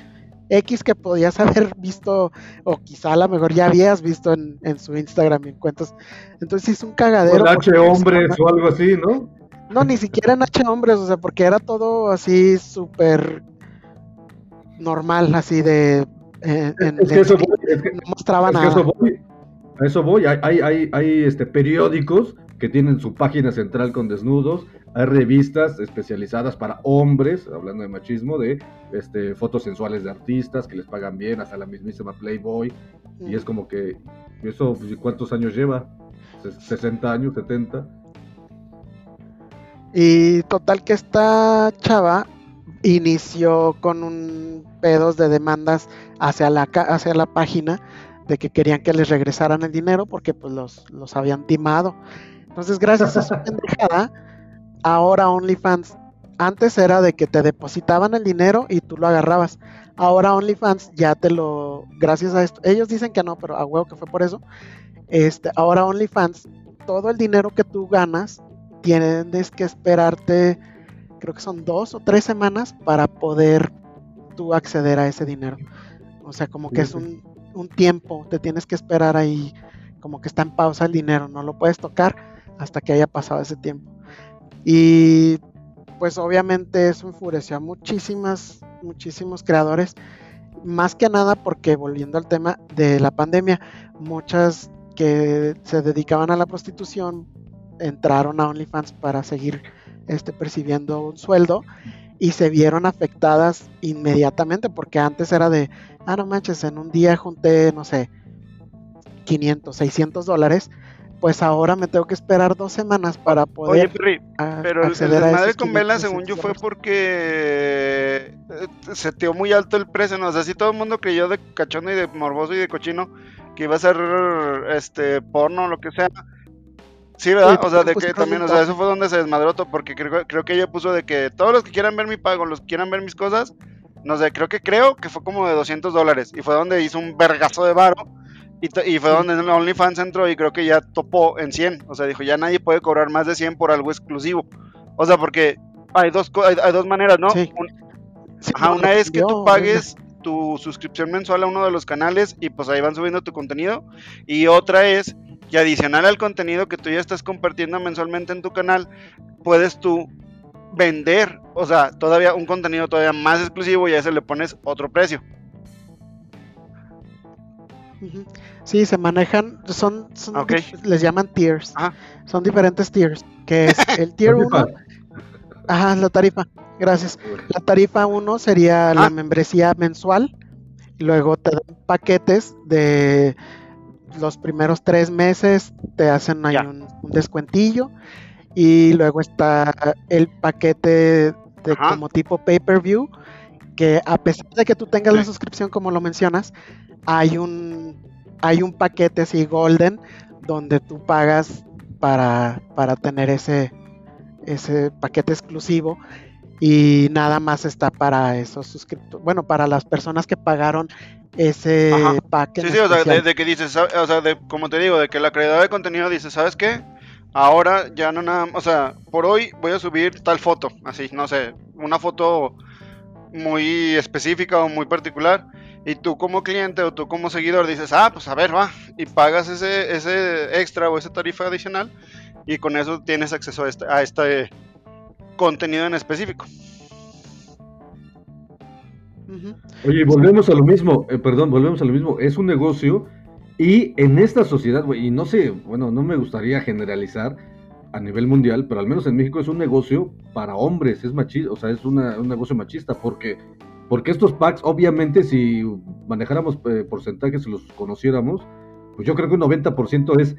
X que podías [LAUGHS] haber visto, o quizá a lo mejor ya habías visto en, su Instagram y en cuentos. Entonces es un cagadero. H hombres o algo así, ¿no? No, ni siquiera en H hombres, o sea, porque era todo así súper normal, así de... Eh, es que eso voy, no mostraba nada. Eso voy, a eso voy, hay, hay, hay, este, periódicos que tienen su página central con desnudos, hay revistas especializadas para hombres, hablando de machismo, de este, fotos sensuales de artistas que les pagan bien, hasta la mismísima Playboy, y es como que, ¿eso cuántos años lleva? ¿60 años, 70? Y total que esta chava inició con un pedos de demandas hacia la, hacia la página de que querían que les regresaran el dinero porque pues los, los habían timado. Entonces, gracias a su [LAUGHS] pendejada, ahora OnlyFans, antes era de que te depositaban el dinero y tú lo agarrabas. Ahora OnlyFans ya te lo, gracias a esto, ellos dicen que no, pero a huevo que fue por eso. Este, ahora OnlyFans, todo el dinero que tú ganas, tienes que esperarte, creo que son dos o tres semanas para poder tú acceder a ese dinero. O sea, como que es un, un tiempo, te tienes que esperar ahí, como que está en pausa el dinero, no lo puedes tocar hasta que haya pasado ese tiempo. Y pues obviamente eso enfureció a muchísimas, muchísimos creadores, más que nada porque volviendo al tema de la pandemia, muchas que se dedicaban a la prostitución entraron a OnlyFans para seguir este, percibiendo un sueldo y se vieron afectadas inmediatamente porque antes era de, ah, no manches, en un día junté, no sé, 500, 600 dólares pues ahora me tengo que esperar dos semanas para poder. Oye, pero el, desmadre con Vela, según yo, fue porque eh, se muy alto el precio, ¿no? O sea, si todo el mundo creyó de cachondo y de morboso y de cochino que iba a ser este porno o lo que sea. Sí, ¿verdad? o sea, de que también, o sea, eso fue donde se desmadró todo, porque creo, creo que ella puso de que todos los que quieran ver mi pago, los que quieran ver mis cosas, no sé, creo que creo que fue como de 200 dólares, y fue donde hizo un vergazo de varo, y, fue donde el OnlyFans entró y creo que ya topó en 100. O sea, dijo, ya nadie puede cobrar más de 100 por algo exclusivo. O sea, porque hay dos, hay, dos maneras, ¿no? una es que tú pagues tu suscripción mensual a uno de los canales y pues ahí van subiendo tu contenido. Y otra es que adicional al contenido que tú ya estás compartiendo mensualmente en tu canal, puedes tú vender, o sea, todavía un contenido todavía más exclusivo y a ese le pones otro precio. Sí, se manejan, son, les llaman tiers. Son diferentes tiers, que es [LAUGHS] el tier 1. Ajá, la tarifa. Gracias. La tarifa 1 sería la ah. membresía mensual. Y luego te dan paquetes de los primeros tres meses, te hacen ahí un, descuentillo. Y luego está el paquete de como tipo pay-per-view, que a pesar de que tú tengas la suscripción, como lo mencionas, hay un, hay un paquete así golden donde tú pagas para, para tener ese, ese paquete exclusivo y nada más está para esos suscriptores, bueno, para las personas que pagaron ese paquete. Sí, sí, o sea, de, que dices, o sea, de, como te digo, de que la creadora de contenido dice, ¿sabes qué? Ahora ya no nada, o sea, por hoy voy a subir tal foto, así, no sé, una foto muy específica o muy particular y tú como cliente o tú como seguidor dices, ah, pues a ver, va, y pagas ese, ese extra o esa tarifa adicional y con eso tienes acceso a este, a este contenido en específico. Oye, volvemos a lo mismo, eh, perdón, volvemos a lo mismo, es un negocio y en esta sociedad, y no sé, bueno, no me gustaría generalizar a nivel mundial, pero al menos en México es un negocio para hombres, es machista, o sea, es un negocio machista, porque porque estos packs, obviamente, si manejáramos eh, porcentajes y los conociéramos, pues yo creo que un 90% es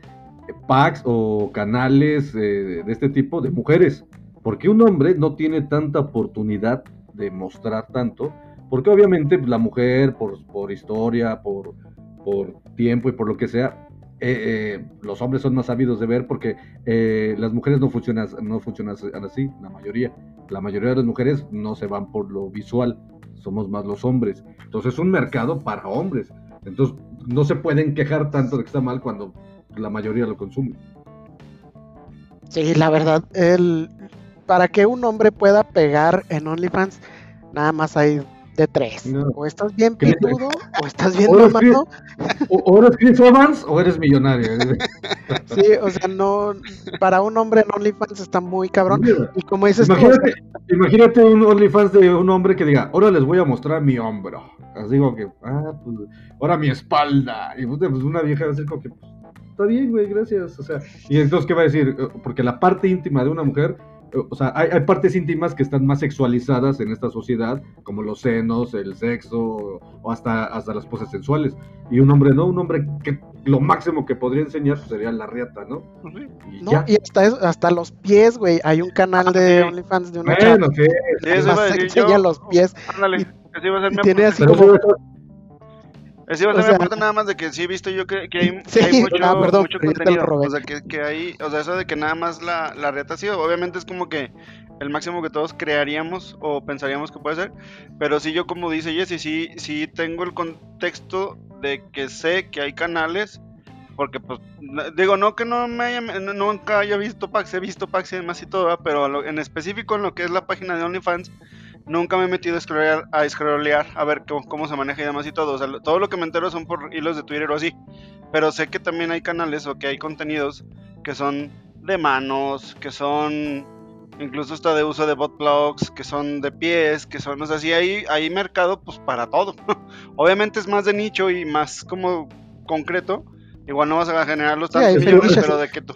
packs o canales eh, de este tipo de mujeres. Porque un hombre no tiene tanta oportunidad de mostrar tanto, porque obviamente la mujer, por, por historia, por, por tiempo y por lo que sea, eh, los hombres son más sabidos de ver porque las mujeres no funcionan, no funcionan así, la mayoría. La mayoría de las mujeres no se van por lo visual, somos más los hombres. Entonces es un mercado para hombres. Entonces no se pueden quejar tanto de que está mal cuando la mayoría lo consume. Sí, la verdad, el, para que un hombre pueda pegar en OnlyFans, nada más hay de tres. O estás bien pitudo, o estás bien mamado. O, eres Chris Evans o eres millonario. [LAUGHS] sí, o sea, no. Para un hombre en OnlyFans está muy cabrón. y como dices imagínate, imagínate un OnlyFans de un hombre que diga: Ahora les voy a mostrar mi hombro. Así digo que, ah, pues, ahora mi espalda. Y pues, una vieja va a decir como que, está bien, güey, gracias. O sea, y entonces, ¿qué va a decir? Porque la parte íntima de una mujer o sea, hay, partes íntimas que están más sexualizadas en esta sociedad, como los senos, el sexo, o hasta, hasta las poses sensuales. Y un hombre no, un hombre que lo máximo que podría enseñar sería la riata, ¿no? Pues y, no, y hasta, hasta los pies, güey. Hay un canal de OnlyFans de una bueno, sí, sí, enseña los pies. Ándale, así va a ser mi tiene así como... Es iba a ser nada más de que sí he visto yo que, que hay, [LAUGHS] mucho, ah, mucho contenido. O sea, que, que, hay, o sea, eso de que nada más la, la reta sí, obviamente es como que el máximo que todos crearíamos o pensaríamos que puede ser. Pero sí, yo como dice Jesse, sí, sí tengo el contexto de que sé que hay canales. Porque, pues, digo, no que no me haya, nunca haya visto Pax, he visto Pax y demás y todo, pero en específico en lo que es la página de OnlyFans, nunca me he metido a scrollear, a, scrollear, a ver cómo, se maneja y demás y todo. O sea, todo lo que me entero son por hilos de Twitter o así. Pero sé que también hay canales o que hay contenidos que son de manos, que son incluso hasta de uso de botplugs, que son de pies, que son, o sea, sí hay, hay mercado pues para todo. [LAUGHS] Obviamente es más de nicho y más como concreto. Igual no vas a generar los tantos millones, pero de que tu...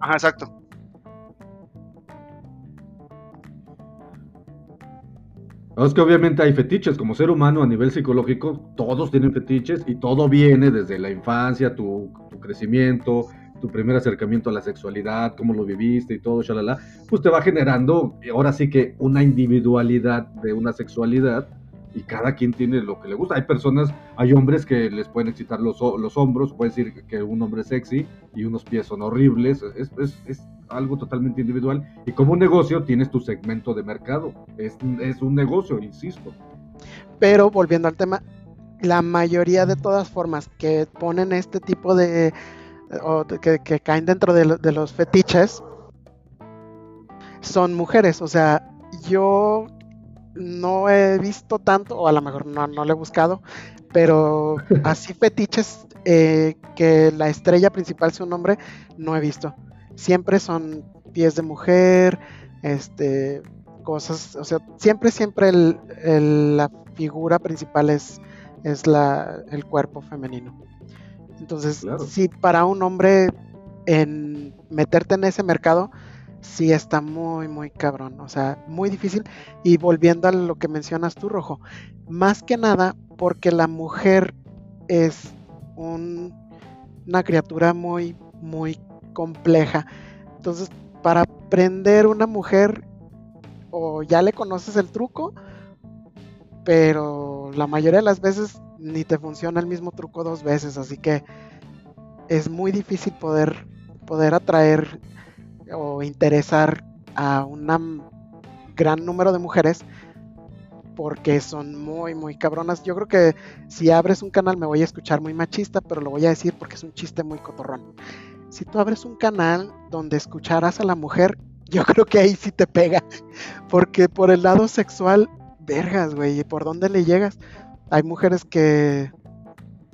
Ajá, exacto. Es que obviamente hay fetiches, como ser humano a nivel psicológico, todos tienen fetiches y todo viene desde la infancia, tu, crecimiento, tu primer acercamiento a la sexualidad, cómo lo viviste y todo, shalala, pues te va generando ahora sí que una individualidad de una sexualidad y cada quien tiene lo que le gusta. Hay personas, hay hombres que les pueden excitar los, los hombros, puede decir que un hombre es sexy y unos pies son horribles, es, es, es algo totalmente individual y como un negocio tienes tu segmento de mercado, es, es un negocio, insisto. Pero volviendo al tema, la mayoría de todas formas que ponen este tipo de, o que, caen dentro de, de los fetiches, son mujeres, o sea, yo no he visto tanto, o a lo mejor no, no lo he buscado, pero [LAUGHS] así fetiches eh, que la estrella principal sea un hombre, no he visto. Siempre son pies de mujer, este, cosas, o sea, siempre, siempre el, la figura principal es, es la, el cuerpo femenino. Entonces, si para un hombre en meterte en ese mercado, sí está muy, muy cabrón, o sea, muy difícil. Y volviendo a lo que mencionas tú, Rojo, más que nada porque la mujer es una criatura muy, muy compleja. Entonces, para aprender una mujer, o ya le conoces el truco, pero la mayoría de las veces ni te funciona el mismo truco dos veces, así que es muy difícil poder, poder atraer o interesar a un gran número de mujeres porque son muy, muy cabronas. Yo creo que si abres un canal me voy a escuchar muy machista, pero lo voy a decir porque es un chiste muy cotorrón. Si tú abres un canal donde escucharás a la mujer, yo [LAUGHS] creo que ahí sí te pega. Porque por el lado sexual, vergas, güey, ¿por dónde le llegas? Hay mujeres que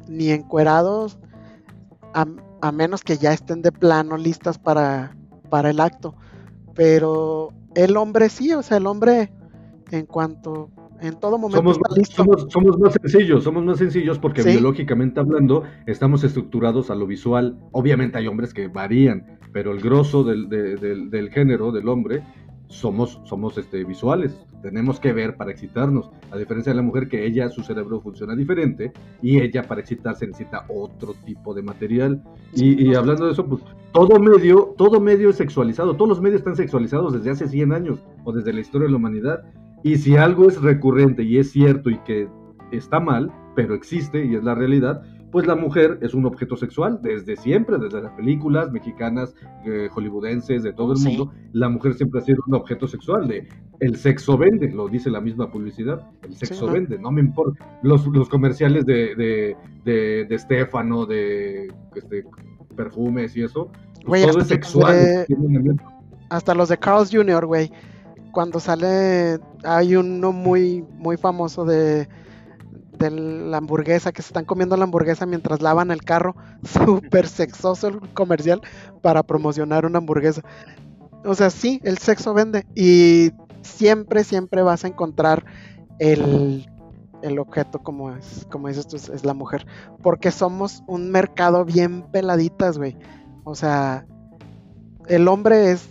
ni encuerados, a, a menos que ya estén de plano listas para para el acto. Pero el hombre sí, o sea, el hombre en cuanto en todo momento somos, Somos, somos, más sencillos, somos más sencillos porque biológicamente hablando estamos estructurados a lo visual. Obviamente hay hombres que varían, pero el grosso del, del género, del hombre, somos, somos este, visuales, tenemos que ver para excitarnos, a diferencia de la mujer que ella, su cerebro funciona diferente y ella para excitarse necesita otro tipo de material. Y, hablando de eso, pues todo medio, todo medio es sexualizado, todos los medios están sexualizados desde hace 100 años o desde la historia de la humanidad. Y si algo es recurrente y es cierto y que está mal, pero existe y es la realidad, pues la mujer es un objeto sexual desde siempre, desde las películas mexicanas, eh, hollywoodenses, de todo el mundo. La mujer siempre ha sido un objeto sexual. De, el sexo vende, lo dice la misma publicidad. El sexo vende, no me importa. Los, los comerciales de, de, de, de Stefano, de este, perfumes y eso, pues todo es sexual. hasta los de Carl's Jr., güey. Cuando sale, hay uno muy, muy famoso de la hamburguesa, que se están comiendo la hamburguesa mientras lavan el carro. [LAUGHS] Súper sexoso el comercial para promocionar una hamburguesa. O sea, sí, el sexo vende. Y siempre, siempre vas a encontrar el, el objeto, como, es, como dices tú, es la mujer. Porque somos un mercado bien peladitas, güey. O sea, el hombre es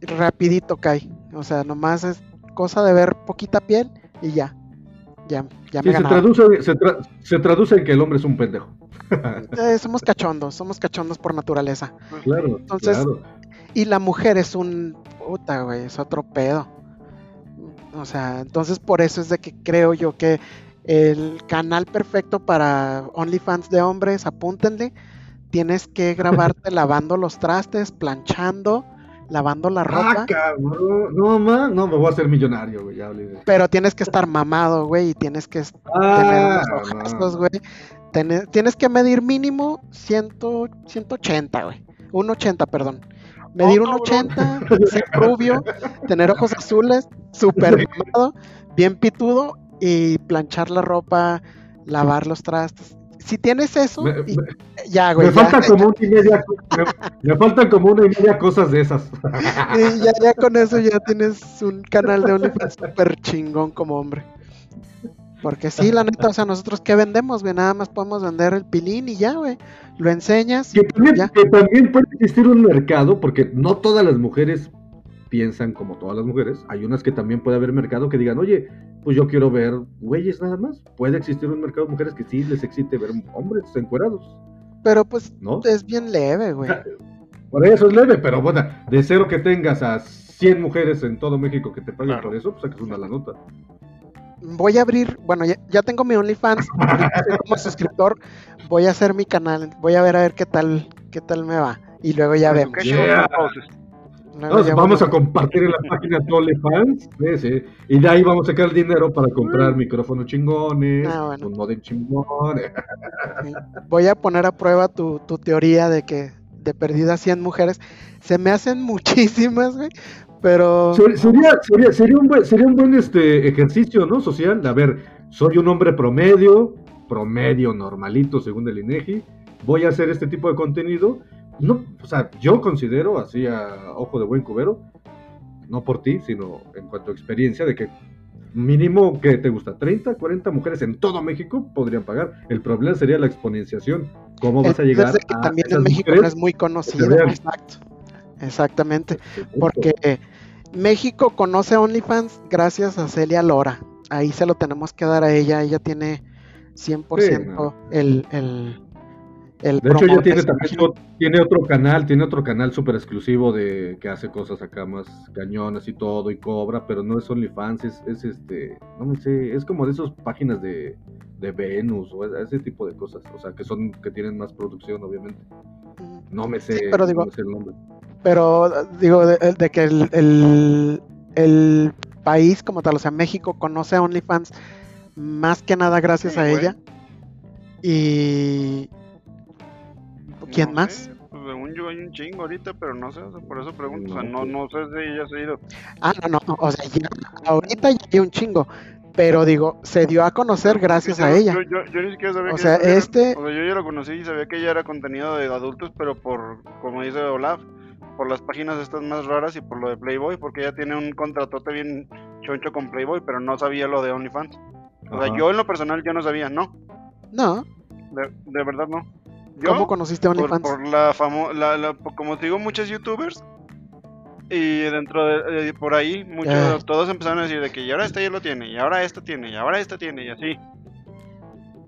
rapidito cae. O sea, nomás es cosa de ver poquita piel y ya. Ya, ya me Sí, se traduce, se, tra- se traduce en que el hombre es un pendejo. [LAUGHS] Eh, somos cachondos, somos cachondos por naturaleza. Claro, Entonces- claro. Y la mujer es un puta, güey, es otro pedo. O sea, entonces por eso es de que creo yo que el canal perfecto para OnlyFans de hombres, apúntenle, tienes que [LAUGHS] grabarte lavando los trastes, planchando, lavando la Ah, ropa, cabrón. No, no, me voy a hacer millonario, güey. Ya pero tienes que estar mamado, güey, y tienes que tener Ah, unos no. ojazos, güey. Tener- tienes que medir mínimo 100, 180, güey. 180, perdón. Medir Oh, un cabrón. 80, ser rubio, tener ojos azules, súper mamado, bien pitudo y planchar la ropa, lavar los trastes. Si tienes eso, Me- y- ya, güey. me ya, como una y media, me, me faltan como una y media cosas de esas. [LAUGHS] y ya, ya con eso ya tienes un canal de OnlyFans súper chingón como hombre. Porque sí, la neta, o sea, nosotros qué vendemos, güey, nada más podemos vender el pilín y ya, güey. Lo enseñas Que también, que también puede existir un mercado, porque no todas las mujeres piensan como todas las mujeres. Hay unas que también puede haber mercado que digan, oye, pues yo quiero ver güeyes nada más. Puede existir un mercado de mujeres que sí les excite ver hombres encuerados, Pero pues ¿no? es bien leve, güey. [LAUGHS] Por eso es leve, pero bueno, de cero que tengas a 100 mujeres en todo México que te paguen Claro. por eso, pues sacas una la nota. Voy a abrir, bueno, ya, ya tengo mi OnlyFans, [LAUGHS] como suscriptor, voy a hacer mi canal, voy a ver a ver qué tal, qué tal me va. Y luego ya vemos. ¿Qué Yeah. No Vamos, a compartir en la página de OnlyFans, sí, y de ahí vamos a sacar el dinero para comprar micrófonos chingones, Ah, bueno. un modem chingón. Sí. Voy a poner a prueba tu, tu teoría de que de perdidas 100 mujeres. Se me hacen [LAUGHS] muchísimas, güey. Pero Ser- Sería, sería, sería un buen, sería un buen este, ejercicio, ¿no? Social. A ver, soy un hombre promedio, promedio normalito según el INEGI. Voy a hacer este tipo de contenido. No, o sea, yo considero, así a ojo de buen cubero, no por ti, sino en cuanto a experiencia, de que mínimo que te gusta 30, 40 mujeres en todo México podrían pagar. El problema sería la exponenciación. ¿Cómo vas a llegar que a también en esas México no es muy conocido. Exacto. Exactamente. Porque México conoce OnlyFans gracias a Celia Lora. Ahí se lo tenemos que dar a ella. Ella tiene 100% Sí, no. el, el, el De hecho, ya tiene también tiene otro canal, tiene otro canal súper exclusivo de que hace cosas acá más cañonas y todo y cobra, pero no es OnlyFans, es, es este, no me sé, es como de esas páginas de, de Venus o ese tipo de cosas, o sea, que son, que tienen más producción, obviamente. No me sé, Sí, pero digo- sé el nombre. Pero digo, de, de que el, el, el país como tal, o sea, México conoce a OnlyFans más que nada gracias Sí, a ella. Y... ¿Quién No más? sé, pues según yo hay un chingo ahorita, pero no sé, o sea, por eso pregunto, o sea, No, no, pues. sé si ella se ha ido. Ah, no, no, o sea, ya, ahorita ya hay un chingo. Pero digo, se dio a conocer gracias a ella. Yo, yo, yo ni siquiera sabía O que sea, ella era- este- O sea, yo ya lo conocí y sabía que ella era contenido de adultos, pero por, como dice Olaf, por las páginas estas más raras y por lo de Playboy, porque ella tiene un contratote bien choncho con Playboy, pero no sabía lo de OnlyFans. O sea, yo en lo personal yo no sabía, no, No, de, de verdad no. Yo, ¿cómo conociste por, OnlyFans? por la famo la, como te digo, muchos youtubers y dentro de eh, por ahí muchos todos empezaron a decir de que y ahora este ya lo tiene y ahora esta tiene y ahora esta tiene y así.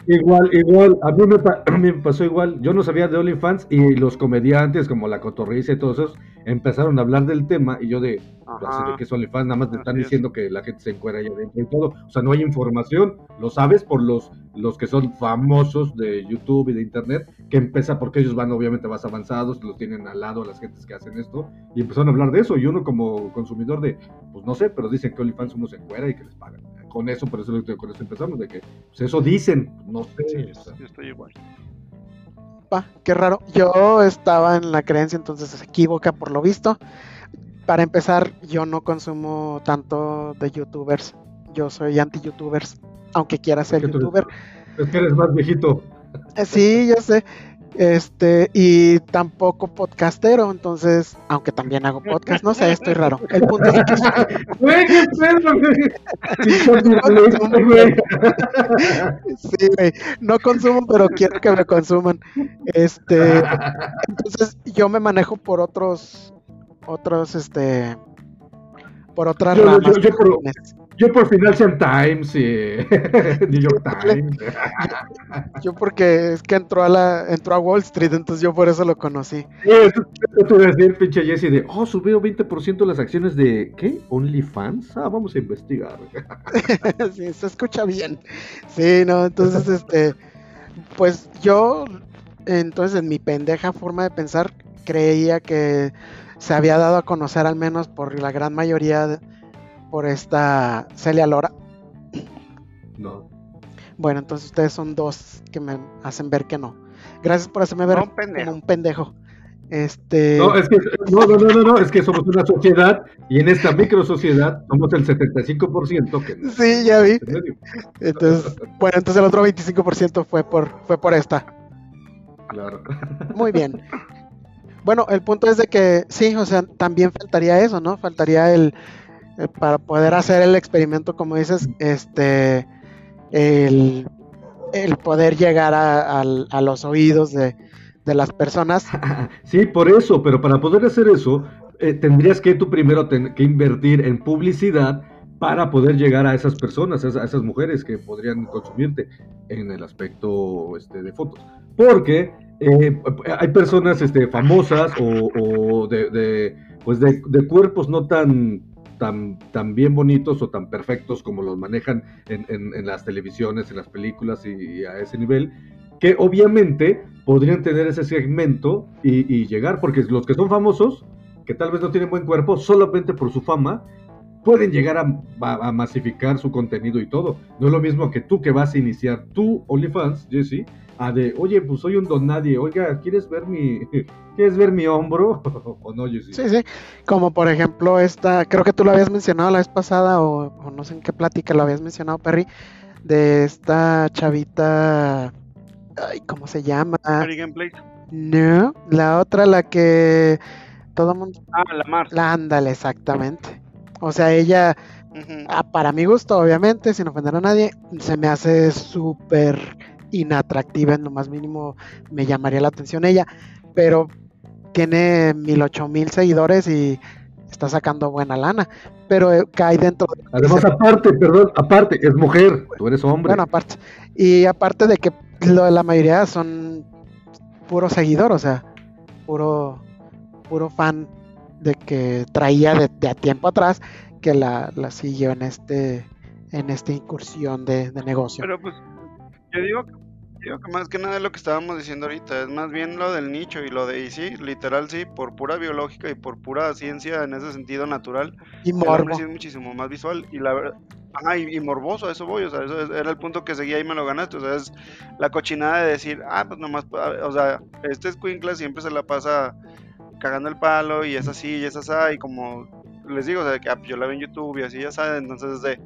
Igual, igual, a mí, me pa- [CLEARS THROAT] a mí me pasó igual, yo no sabía de OnlyFans y los comediantes como La Cotorriza y todos esos empezaron a hablar del tema y yo de, Ajá. de que es OnlyFans, nada más te están es. diciendo que la gente se encuera ahí adentro y todo, o sea, no hay información, lo sabes por los, los que son famosos de YouTube y de Internet, que empieza porque ellos van obviamente más avanzados, los tienen al lado las gentes que hacen esto, y empezaron a hablar de eso, y uno como consumidor de, pues no sé, pero dicen que OnlyFans uno se encuera y que les pagan. Con eso, por eso, con eso empezamos, de que, pues eso dicen, no sé. Sí, o sea. yo estoy igual. Pa, qué raro. Yo estaba en la creencia, entonces se equivoca por lo visto. Para empezar, yo no consumo tanto de youtubers. Yo soy anti-youtubers, aunque quiera ser Es que tú eres- youtuber. Es que eres más viejito. Eh, Sí, yo sé. Este, y tampoco podcastero, entonces, aunque también hago podcast, no sé, estoy raro. El punto es que Güey, qué sí, güey, no consumo, pero quiero que me consuman. Este, entonces yo me manejo por otros otros, este, por otras Yo- yo- ramas. yo por- afines. Yo por Financial Times y [LAUGHS] New York Times. Yo porque es que entró a la, entró a Wall Street, entonces yo por eso lo conocí. Sí, eso- te decir, pinche Jesse, de, oh, subió 20% las acciones de, ¿qué? ¿OnlyFans? Ah, vamos a investigar. [LAUGHS] sí, se escucha bien. Sí, no, entonces, este, pues yo, entonces en mi pendeja forma de pensar, creía que se había dado a conocer al menos por la gran mayoría, de- por esta Celia Lora. No. Bueno, entonces ustedes son dos que me hacen ver que no. Gracias por hacerme ver No, un pendejo. como un pendejo. Este, No, es que, no, no, no, no, no, es que somos una sociedad y en esta micro sociedad somos el 75% que no. sí, ya vi. Entonces, bueno, entonces el otro 25% fue por, fue por esta. Claro. Muy bien. [LAUGHS] Bueno, el punto es de que sí, o sea, también faltaría eso, ¿no? Faltaría el, el- para poder hacer el experimento, como dices, este, el, poder llegar a, los oídos de, de las personas. [LAUGHS] Sí, por eso, pero para poder hacer eso, eh, tendrías que tú primero que invertir en publicidad para poder llegar a esas personas, a esas, mujeres que podrían consumirte en el aspecto este, de fotos. Porque eh, hay personas este, famosas o, de, pues de cuerpos no tan, tan, tan bien bonitos o tan perfectos como los manejan en, en- las televisiones, en las películas y, a ese nivel, que obviamente podrían tener ese segmento y, llegar, porque los que son famosos, que tal vez no tienen buen cuerpo, solamente por su fama, pueden llegar a, a- a masificar su contenido y todo. No es lo mismo que tú que vas a iniciar tu OnlyFans, Jesse, a de, oye, pues soy un don nadie, oiga, ¿quieres ver mi, [LAUGHS] ¿quieres ver mi hombro? [LAUGHS] o no, Jesse. Sí, sí. Como por ejemplo esta, creo que tú lo habías mencionado la vez pasada, o, o no sé en qué plática lo habías mencionado, Perry, de esta chavita, ay, ¿cómo se llama? No, la otra, la que todo mundo, Ah, la Mars. la ándale, exactamente. O sea, ella, ah, para mi gusto, obviamente, sin ofender a nadie, se me hace súper inatractiva, en lo más mínimo me llamaría la atención ella, pero tiene mil ocho mil seguidores y está sacando buena lana, pero eh, cae dentro de... Además, aparte, perdón, aparte, es mujer, tú eres hombre. Bueno, aparte, y aparte de que lo, la mayoría son puro seguidor, o sea, puro, puro fan de que traía de, de a tiempo atrás que la, la siguió en este en esta incursión de, de negocio. Pero pues, yo digo, digo que más que nada es lo que estábamos diciendo ahorita, es más bien lo del nicho y lo de, y sí, literal sí, por pura biológica y por pura ciencia en ese sentido natural, y morbo. sí es muchísimo más visual y la verdad, ajá, y, y morboso, a eso voy, o sea, eso es- era el punto que seguía y me lo ganaste, o sea, es la cochinada de decir, ah, pues nomás, ah, o sea, este escuincla siempre se la pasa cagando el palo y es así y es así, y como les digo, o sea, que ah, pues yo la veo en YouTube y así ya saben, entonces es de,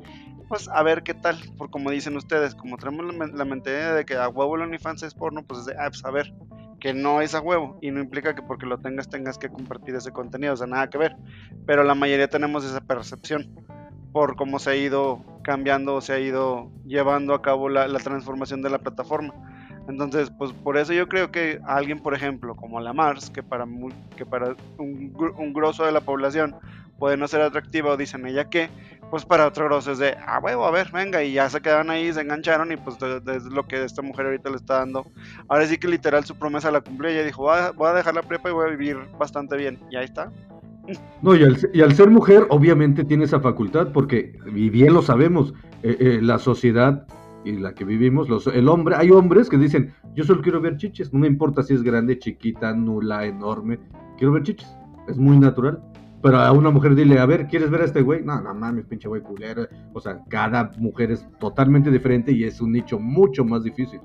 pues a ver qué tal, por como dicen ustedes, como tenemos la, men- la mentalidad de que a huevo el OnlyFans es porno, pues es de, ah, a ver, que no es a huevo, y no implica que porque lo tengas tengas que compartir ese contenido, o sea, nada que ver, pero la mayoría tenemos esa percepción por cómo se ha ido cambiando, se ha ido llevando a cabo la, transformación de la plataforma. Entonces, pues por eso yo creo que alguien, por ejemplo, como la Mars, que para, que para un, un grosso de la población puede no ser atractiva, o dicen ella que, pues para otro grosso es de, ah, huevo, a ver, venga, y ya se quedan ahí, se engancharon, y pues es lo que esta mujer ahorita le está dando. Ahora sí que literal su promesa la cumplió, ella dijo, voy a dejar la prepa y voy a vivir bastante bien, y ahí está. No, y al, y al ser mujer, obviamente tiene esa facultad, porque, y bien lo sabemos, eh, eh, la sociedad y la que vivimos, los, el hombre, hay hombres que dicen, yo solo quiero ver chiches, no me importa si es grande, chiquita, nula, enorme, quiero ver chiches, es muy natural. Pero a una mujer dile, a ver, ¿quieres ver a este güey? No, no mames, pinche güey culero. O sea, cada mujer es totalmente diferente y es un nicho mucho más difícil.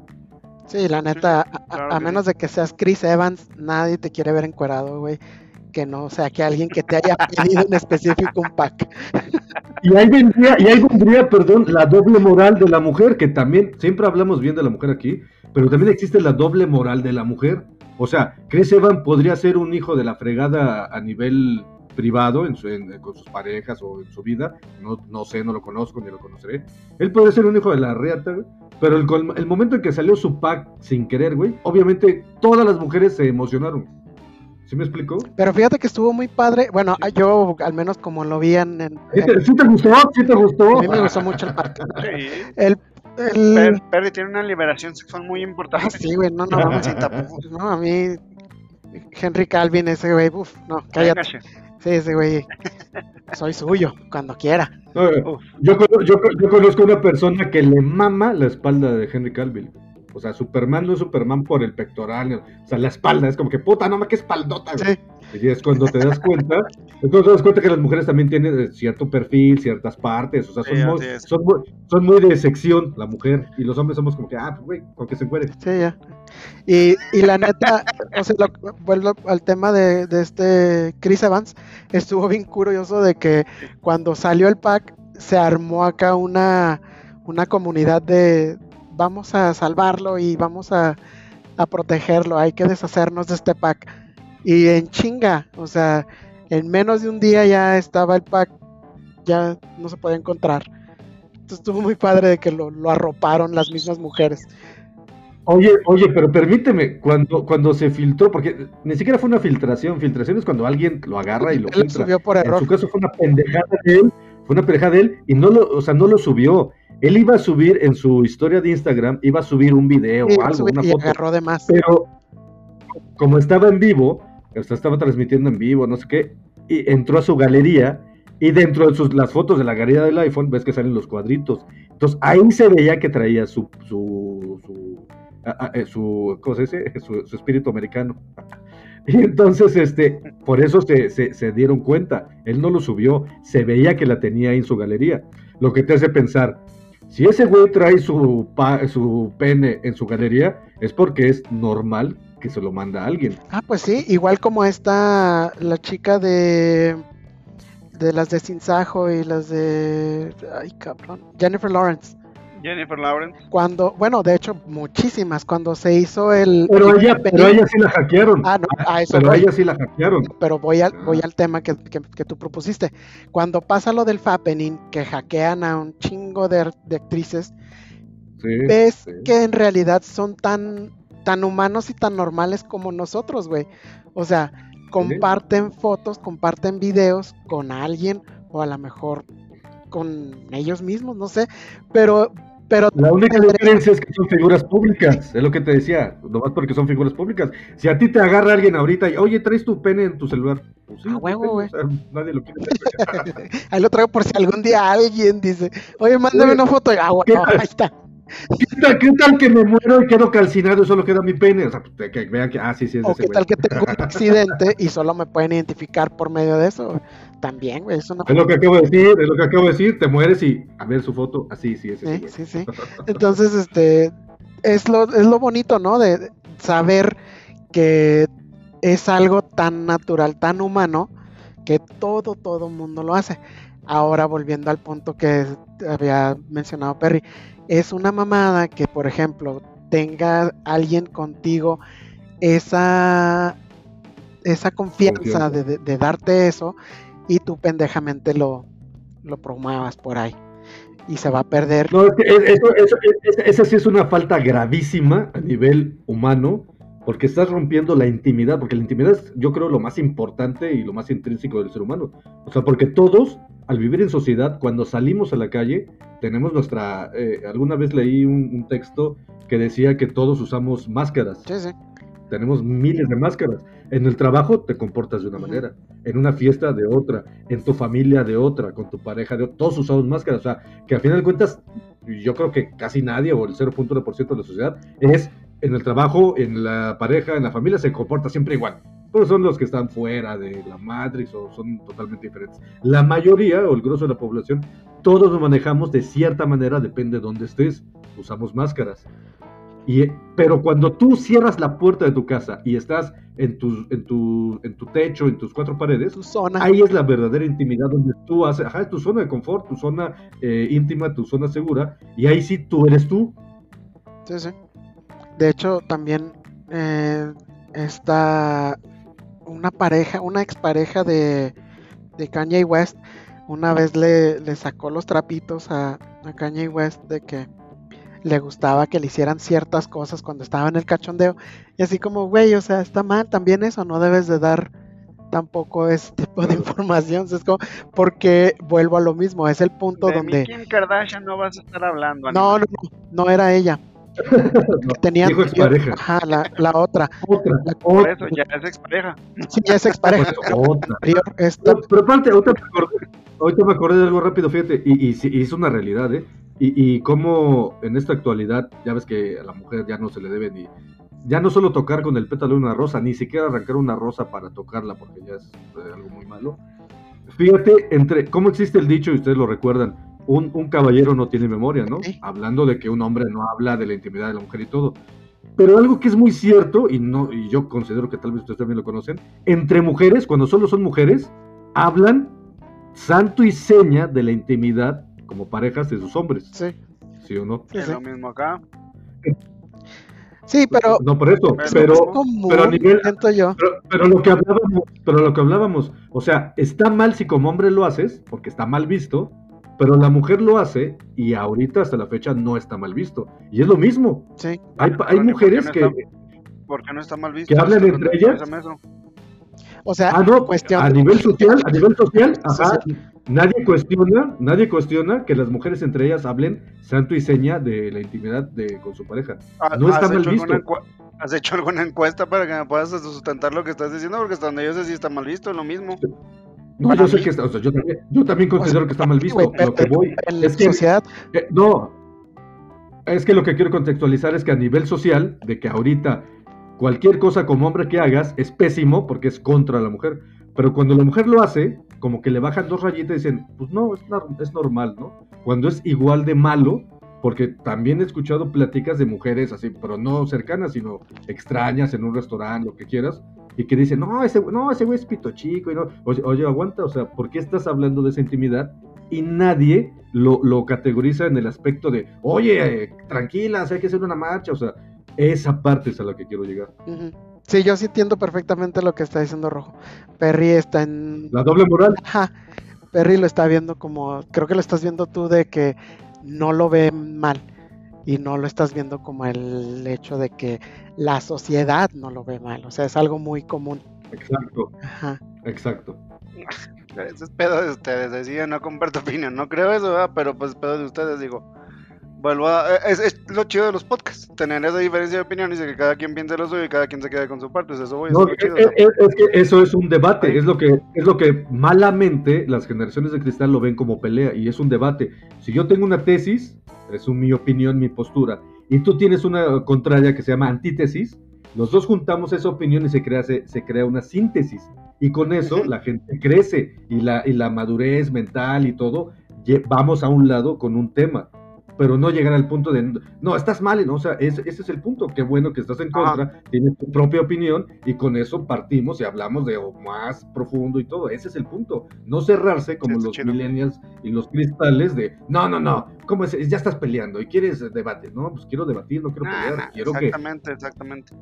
Sí, la neta, a- claro menos de que seas Chris Evans, nadie te quiere ver encuerado, güey. Que no sea que alguien que te haya pedido en específico un pack. Y ahí vendría, y ahí vendría, perdón, la doble moral de la mujer, que también, siempre hablamos bien de la mujer aquí, pero también existe la doble moral de la mujer. O sea, Chris Evans podría ser un hijo de la fregada a nivel privado, en su- en- con sus parejas o en su vida, no, no sé, no lo conozco ni lo conoceré. Él podría ser un hijo de la reata, pero el, col- el momento en que salió su pack sin querer, güey, obviamente todas las mujeres se emocionaron. ¿Sí me explico? Pero fíjate que estuvo muy padre. Bueno, yo al menos como lo vi en. en- ¿Sí te, sí te gustó? ¿Sí te gustó? a mí me gustó mucho el parque. [LAUGHS] Sí. El. el- Per- Perry tiene una liberación sexual muy Ah, importante. sí, güey, no, no, no, sin tapujos, no, a mí. Henry Calvin, ese güey, uff, no, cállate. Sí, ese güey. Soy suyo, cuando quiera. No, eh, yo, yo, yo conozco una persona que le mama la espalda de Henry Cavill. O sea, Superman no es Superman por el pectoral, o sea, la espalda, es como que puta, no, qué espaldota. güey. Sí, Y es cuando te das cuenta, es cuando te das cuenta que las mujeres también tienen eh, cierto perfil, ciertas partes, o sea, son, Sí, muy, son, muy, son muy de sección la mujer, y los hombres somos como que, ah, pues, güey, con que se encuere. sí, ya. Y, y la neta, o sea, lo- vuelvo al tema de, de este Chris Evans, estuvo bien curioso de que cuando salió el pack se armó acá una, una comunidad de vamos a salvarlo y vamos a, a protegerlo, hay que deshacernos de este pack. Y en chinga, o sea, en menos de un día ya estaba el pack, ya no se puede encontrar. Entonces estuvo muy padre de que lo, lo arroparon las mismas mujeres. Oye, oye, pero permíteme, cuando, cuando se filtró, porque ni siquiera fue una filtración, filtración es cuando alguien lo agarra y lo Él filtra. subió por En error. su caso fue una pendejada de él, fue una pendejada de él y no lo, o sea, no lo subió. Él iba a subir en su historia de Instagram, iba a subir un video o algo, una y foto, agarró de más. pero como estaba en vivo, estaba transmitiendo en vivo, no sé qué, y entró a su galería y dentro de sus, las fotos de la galería del iPhone ves que salen los cuadritos. Entonces ahí se veía que traía su, su, su, ah, ah, eh, su ¿cómo se dice? Su, espíritu americano. Y entonces, este, por eso se, se, dieron cuenta. Él no lo subió, se veía que la tenía ahí en su galería. Lo que te hace pensar, si ese güey trae su, su pene en su galería, es porque es normal que se lo manda a alguien. Ah, pues sí, igual como esta, la chica de de las de Sinsajo y las de ay cabrón, Jennifer Lawrence. Jennifer Lawrence. Cuando, bueno, de hecho muchísimas cuando se hizo el Pero el ella, pero ella sí la hackearon. Ah, no, a eso pero voy. ella sí la hackearon. pero voy al, voy Ah. al tema que, que- que tú propusiste. Cuando pasa lo del Fappening, que hackean a un chingo de, de actrices, Sí, ves sí. que en realidad son tan, tan humanos y tan normales como nosotros, güey. O sea, comparten fotos, comparten videos con alguien o a lo mejor con ellos mismos, no sé, pero pero La única tendré- diferencia es que son figuras públicas, [LAUGHS] es lo que te decía, nomás porque son figuras públicas. Si a ti te agarra alguien ahorita y, oye, traes tu pene en tu celular, pues sí, A tu huevo, güey. o sea, nadie lo quiere. [LAUGHS] ahí lo traigo por si algún día alguien dice, oye, mándame una foto, ah, güey, ¿qué no, tal? ahí está. ¿Qué tal, qué tal que me muero y quedo calcinado y solo queda mi pene? O sea, pues, que vean que, ah, sí, sí, es O qué tal que tengo un accidente y solo me pueden identificar por medio de eso. También, güey, es una... Es lo que acabo de decir, es lo que acabo de decir, te mueres y a ver su foto, así, sí, es ese Sí, güey. sí, sí. [LAUGHS] Entonces, este, es lo, es lo bonito, ¿no? De saber que es algo tan natural, tan humano, que todo, todo mundo lo hace. Ahora, volviendo al punto que había mencionado Perry, es una mamada que, por ejemplo, tenga alguien contigo esa, esa confianza. De, de- de darte eso y tú pendejamente lo, lo promuevas por ahí. Y se va a perder. No, es que es- eso, eso- es- esa sí es una falta gravísima a nivel humano, porque estás rompiendo la intimidad, porque la intimidad es, yo creo, lo más importante y lo más intrínseco del ser humano. O sea, porque todos, al vivir en sociedad, cuando salimos a la calle, tenemos nuestra... eh, alguna vez leí un, un texto que decía que todos usamos máscaras. Sí, sí. Tenemos miles de máscaras. En el trabajo te comportas de una manera, en una fiesta de otra, en tu familia de otra, con tu pareja de otra. Todos usamos máscaras. O sea, que al final de cuentas, yo creo que casi nadie o el 0.1% de la sociedad es en el trabajo, en la pareja, en la familia, se comporta siempre igual. Pero son los que están fuera de la Matrix o son totalmente diferentes. La mayoría o el grosso de la población, todos nos manejamos de cierta manera, depende de dónde estés. Usamos máscaras. Y, pero cuando tú cierras la puerta de tu casa y estás en tu, en tu, en tu techo, en tus cuatro paredes, Tu zona. ahí es la verdadera intimidad donde tú haces, ajá, tu zona de confort, tu zona eh, íntima, tu zona segura, y ahí sí tú eres tú. Sí, sí. De hecho, también eh, está una pareja, una expareja de, de Kanye West, una vez le, le sacó los trapitos a, a Kanye West de que le gustaba que le hicieran ciertas cosas cuando estaba en el cachondeo. Y así como, güey, o sea, está mal también eso, no debes de dar tampoco ese tipo de [LAUGHS] información. Es como, porque vuelvo a lo mismo, es el punto De donde... Kim Kardashian no vas a estar hablando. No, no, no, no era ella. [LAUGHS] Tenía Dijo expareja. Ajá, la, la otra. Otra, Por otra, eso ya es expareja. Sí, ya es expareja. [LAUGHS] otra. anterior, esta- Pero, pero aparte, ahorita me, acordé, ahorita me acordé de algo rápido, fíjate, y, y, y es una realidad, ¿eh? Y, y cómo en esta actualidad, ya ves que a la mujer ya no se le debe ni, ya no solo tocar con el pétalo de una rosa, ni siquiera arrancar una rosa para tocarla, porque ya es eh, algo muy malo. Fíjate, entre, cómo existe el dicho, y ustedes lo recuerdan, un, un caballero no tiene memoria, ¿no? Hablando de que un hombre no habla de la intimidad de la mujer y todo. Pero algo que es muy cierto, y, no, y yo considero que tal vez ustedes también lo conocen, entre mujeres, cuando solo son mujeres, hablan santo y seña de la intimidad como parejas de sus hombres, Sí, ¿sí o no? sí, Es sí. lo mismo acá. Sí, pero No por eso, Pero- común, pero a nivel- yo. pero, pero lo que hablábamos, pero lo que hablábamos, o sea, está mal si como hombre lo haces, porque está mal visto, pero la mujer lo hace y ahorita hasta la fecha no está mal visto. Y es lo mismo. Sí. Hay, hay ni por qué mujeres no que... está- ¿Por qué no está mal visto? ¿Que hablan entre ellas? O sea, Ah, no, cuestión a nivel social, a nivel social, [LAUGHS] ajá, Sí, nadie cuestiona, nadie cuestiona que las mujeres entre ellas hablen santo y seña de la intimidad de con su pareja. ¿Ha- No está ¿Has mal hecho visto. ¿Has hecho alguna encuesta para que me puedas sustentar lo que estás diciendo? Porque hasta donde yo sé sí está mal visto, es lo mismo. No, yo sé mí- que está, o sea, yo también, yo también O sea, considero que está mal visto. pero lo que voy en la es que Eh, no, es que lo que quiero contextualizar es que a nivel social, de que ahorita cualquier cosa como hombre que hagas es pésimo porque es contra la mujer. Pero cuando la mujer lo hace, como que le bajan dos rayitas y dicen, pues no, es, es normal, ¿no? Cuando es igual de malo, porque también he escuchado pláticas de mujeres así, pero no cercanas, sino extrañas en un restaurante, lo que quieras, y que dicen, no, ese, no, ese güey es pito chico, y no, oye, oye, aguanta, o sea, ¿por qué estás hablando de esa intimidad? Y nadie lo, lo categoriza en el aspecto de, oye, eh, tranquila, hay que hacer una marcha, o sea, esa parte es a la que quiero llegar. ujú. sí, yo sí entiendo perfectamente lo que está diciendo Rojo. Perry está en... La doble moral, Ajá. Perry lo está viendo como, creo que lo estás viendo tú de que no lo ve mal y no lo estás viendo como el hecho de que la sociedad no lo ve mal, o sea, es algo muy común. exacto, Ajá. exacto. [LAUGHS] Ese es pedo de ustedes, decía, no comparto opinión. No creo eso, ¿verdad? pero pues pedo de ustedes, digo. Vuelvo a. Es, es lo chido de los podcasts, tener esa diferencia de opiniones y que cada quien piense lo suyo y cada quien se quede con su parte. Eso voy, No, es chido. es, que eso es un debate, es lo que es lo que malamente las generaciones de cristal lo ven como pelea y es un debate. Si yo tengo una tesis, es un- mi opinión, mi postura, y tú tienes una contraria que se llama antítesis, los dos juntamos esa opinión y se crea se, se crea una síntesis y con eso la gente crece y la y la madurez mental y todo vamos a un lado con un tema. Pero no llegar al punto de, no, estás mal, ¿no? O sea, ese, ese es el punto. Qué bueno que estás en Ajá. contra, tienes tu propia opinión y con eso partimos y hablamos de más profundo y todo. Ese es el punto. No cerrarse como Sí, los chido. millennials y los cristales de, no, no, no, ¿cómo es? Ya estás peleando y quieres debate. No, pues quiero debatir, no quiero Nah, pelear. nah, quiero que... exactamente, exactamente.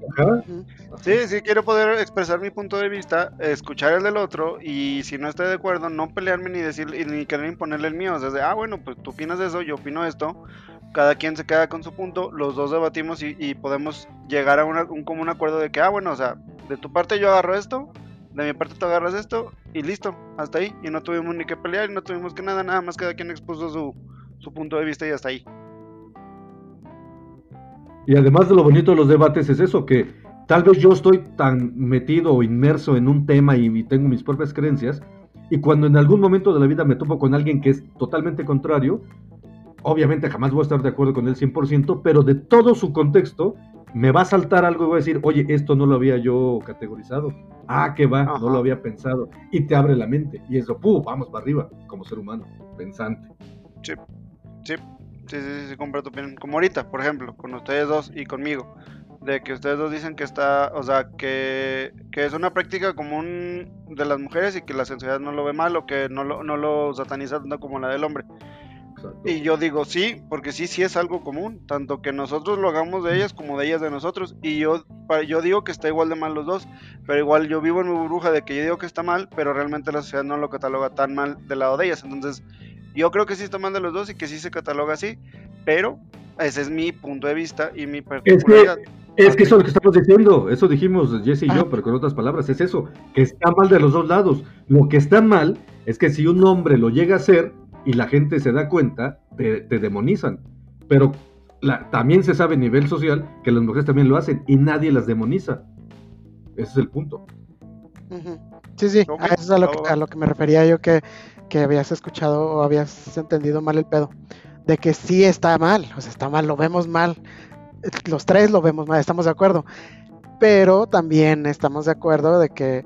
Sí, sí, quiero poder expresar mi punto de vista, escuchar el del otro y si no estoy de acuerdo, no pelearme ni decir ni querer imponerle el mío. O sea, de, ah, bueno, pues tú opinas eso, yo opino esto. Cada quien se queda con su punto, los dos debatimos y, podemos llegar a una- un común acuerdo de que, ah, bueno, o sea, de tu parte yo agarro esto, de mi parte tú agarras esto y listo, hasta ahí. Y no tuvimos ni que pelear y no tuvimos que nada, nada más cada quien expuso su, su punto de vista y hasta ahí. Y además de lo bonito de los debates es eso, que tal vez yo estoy tan metido o inmerso en un tema y, y tengo mis propias creencias, y cuando en algún momento de la vida me topo con alguien que es totalmente contrario, obviamente jamás voy a estar de acuerdo con él 100%, pero de todo su contexto me va a saltar algo y voy a decir, oye, esto no lo había yo categorizado. Ah, que va, Ajá. no lo había pensado. Y te abre la mente. Y eso, ¡pum! Vamos para arriba, como ser humano, pensante. Sí, sí, sí, sí, sí, compro tu opinión. Como ahorita, por ejemplo, con ustedes dos y conmigo. De que ustedes dos dicen que está, o sea, que, que es una práctica común de las mujeres y que la sociedad no lo ve mal o que no lo, no lo sataniza tanto como la del hombre. Exacto. Y yo digo sí, porque sí, sí es algo común, tanto que nosotros lo hagamos de ellas como de ellas de nosotros. Y yo, yo digo que está igual de mal los dos, pero igual yo vivo en mi burbuja de que yo digo que está mal, pero realmente la sociedad no lo cataloga tan mal del lado de ellas. Entonces, yo creo que sí está mal de los dos y que sí se cataloga así, pero ese es mi punto de vista y mi Es que, particularidad. es que eso es lo que estamos diciendo, eso dijimos Jesse y Ah. yo, pero con otras palabras, es eso, que está mal de los dos lados. Lo que está mal es que si un hombre lo llega a hacer y la gente se da cuenta, te, te demonizan. Pero la- también se sabe a nivel social que las mujeres también lo hacen y nadie las demoniza. Ese es el punto. Sí, sí, a eso es a lo, que, a lo que me refería yo que, que habías escuchado o habías entendido mal el pedo. De que sí está mal, o sea, está mal, lo vemos mal. Los tres lo vemos mal, estamos de acuerdo. Pero también estamos de acuerdo de que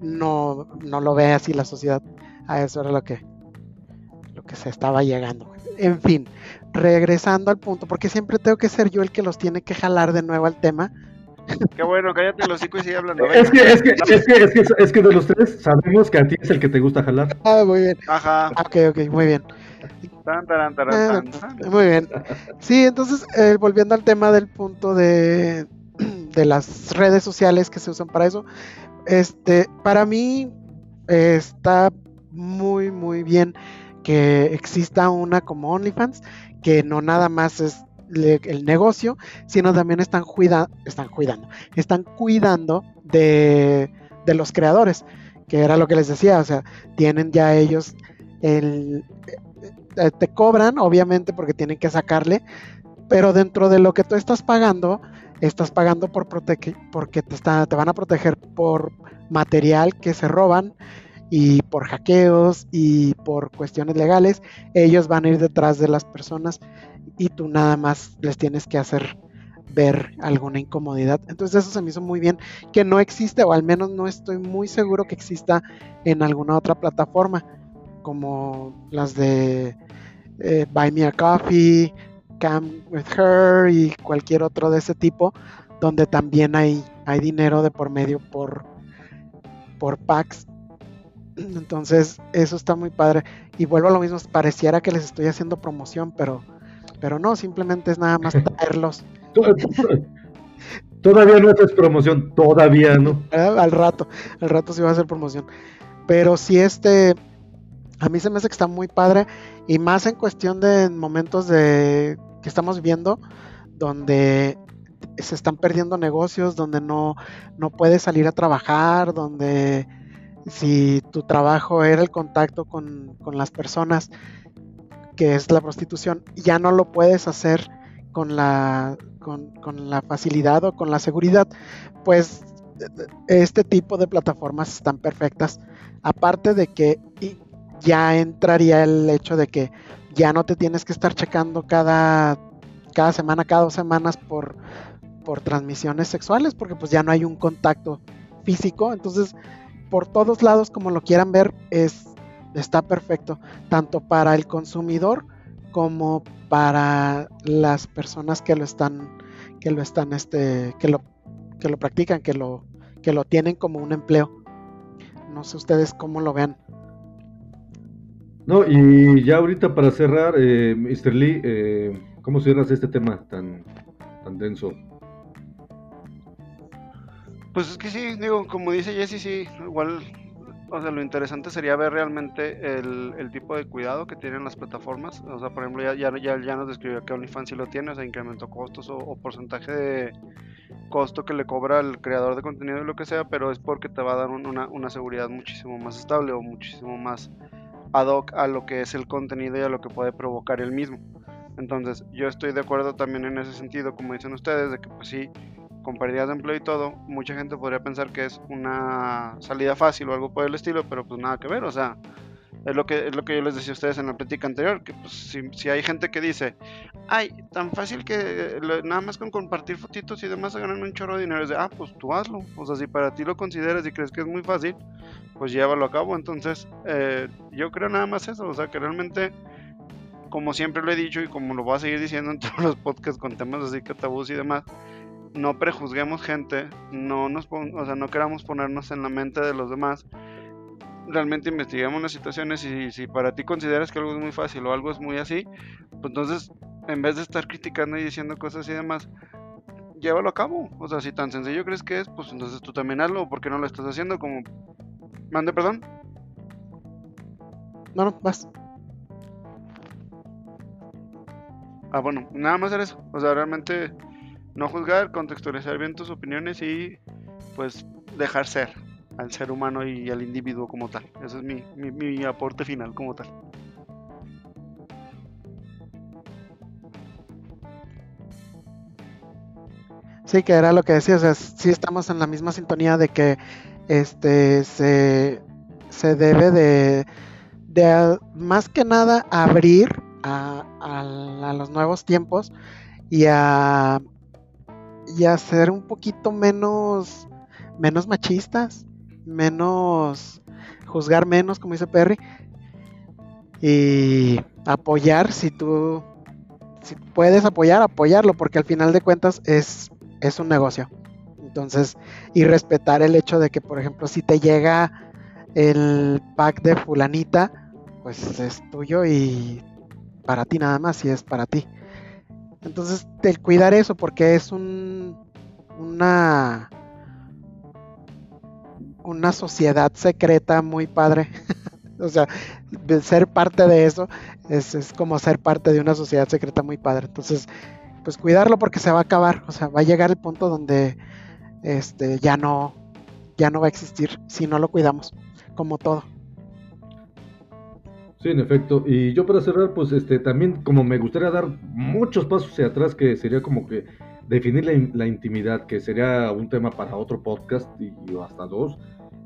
no, no lo ve así la sociedad. A eso era lo que, que se estaba llegando. En fin, regresando al punto, porque siempre tengo que ser yo el que los tiene que jalar de nuevo al tema. Qué bueno, cállate el hocico y sigue hablando. Es que, es que, es que, es que, es que de los tres sabemos que a ti es el que te gusta jalar. Ah, muy bien. Ajá. Ok, ok, muy bien. Tan, taran, taran, Ah, tan, tan. Muy bien. Sí, entonces, eh, volviendo al tema del punto de, [CLEARS THROAT] de las redes sociales que se usan para eso, este, para mí eh, está muy, muy bien que exista una como OnlyFans, que no nada más es el negocio, sino también están, cuida están cuidando, están cuidando de, de los creadores, que era lo que les decía, o sea, tienen ya ellos el, eh, te cobran, obviamente, porque tienen que sacarle, pero dentro de lo que tú estás pagando, estás pagando por protege porque te, está- te van a proteger por material que se roban y por hackeos y por cuestiones legales. Ellos van a ir detrás de las personas y tú nada más les tienes que hacer ver alguna incomodidad. Entonces eso se me hizo muy bien que no existe o al menos no estoy muy seguro que exista en alguna otra plataforma como las de eh, Buy Me a Coffee, Come with Her y cualquier otro de ese tipo, donde también hay, hay dinero de por medio por, por packs. Entonces, eso está muy padre. Y vuelvo a lo mismo, pareciera que les estoy haciendo promoción, pero, pero no, simplemente es nada más [LAUGHS] traerlos Todavía no haces promoción, todavía no. al rato, al rato sí va a hacer promoción. Pero sí, este, a mí se me hace que está muy padre y más en cuestión de momentos de que estamos viviendo donde se están perdiendo negocios, donde no, no puedes salir a trabajar, donde si tu trabajo era el contacto con, con las personas, que es la prostitución, ya no lo puedes hacer con la, con, con la facilidad o con la seguridad, pues este tipo de plataformas están perfectas. Aparte de que ya entraría el hecho de que ya no te tienes que estar checando cada, cada semana, cada dos semanas por, por transmisiones sexuales, porque pues ya no hay un contacto físico. Entonces, por todos lados, como lo quieran ver, es, está perfecto, tanto para el consumidor como para las personas que lo están, que lo están, este, que lo, que lo practican, que lo, que lo tienen como un empleo. No sé ustedes cómo lo vean. No, y ya ahorita para cerrar, eh, Mr. Lee, eh, ¿cómo cierras este tema tan, tan denso? Pues es que sí, digo, como dice Jesse, sí, igual, o sea, lo interesante sería ver realmente el, el tipo de cuidado que tienen las plataformas. O sea, por ejemplo, ya, ya, ya, nos describió que OnlyFans sí lo tiene, o sea, incrementó costos o, porcentaje de costo que le cobra al creador de contenido y lo que sea, pero es porque te va a dar un- una, una seguridad muchísimo más estable o muchísimo más ad hoc a lo que es el contenido y a lo que puede provocar el mismo. Entonces, yo estoy de acuerdo también en ese sentido, como dicen ustedes, de que pues sí, con de empleo y todo, mucha gente podría pensar que es una salida fácil o algo por el estilo, pero pues nada que ver, o sea, es lo que, es lo que yo les decía a ustedes en la plática anterior, que pues si, si hay gente que dice, ay, tan fácil que lo- nada más con compartir fotitos y demás se ganan un chorro de dinero, es de, ah, pues tú hazlo, o sea, si para ti lo consideras y crees que es muy fácil, pues llévalo a cabo, entonces eh, yo creo nada más eso, o sea, que realmente como siempre lo he dicho y como lo voy a seguir diciendo en [LAUGHS] todos los podcasts con temas así que tabús y demás, no prejuzguemos gente, no nos o sea, no queramos ponernos en la mente de los demás. Realmente investiguemos las situaciones y si para ti consideras que algo es muy fácil o algo es muy así, pues entonces en vez de estar criticando y diciendo cosas y demás, llévalo a cabo. O sea, si tan sencillo crees que es, pues entonces tú también hazlo, ¿por qué no lo estás haciendo? Como, mande perdón. No, no, vas. Ah, bueno, nada más era eso. O sea, realmente no juzgar, contextualizar bien tus opiniones y pues dejar ser al ser humano y al individuo como tal. Ese es mi, mi, aporte final como tal. Sí, que era lo que decía, o sea, sí estamos en la misma sintonía de que este se, se debe de, de más que nada abrir a, a, los nuevos tiempos y a, y a ser un poquito menos, menos machistas, menos juzgar menos, como dice Perry, y apoyar si tú si puedes apoyar, apoyarlo, porque al final de cuentas es es un negocio. Entonces, y respetar el hecho de que, por ejemplo, si te llega el pack de fulanita, pues es tuyo y para ti nada más, si es para ti. Entonces, el cuidar eso, porque es un, una, una sociedad secreta muy padre. [LAUGHS] o sea, ser parte de eso es, es como ser parte de una sociedad secreta muy padre. Entonces, pues cuidarlo porque se va a acabar, o sea, va a llegar el punto donde este ya no ya no va a existir si no lo cuidamos, como todo. Sí, en efecto. Y yo para cerrar, pues este también como me gustaría dar muchos pasos hacia atrás, que sería como que definir la, intimidad, que sería un tema para otro podcast y, hasta dos.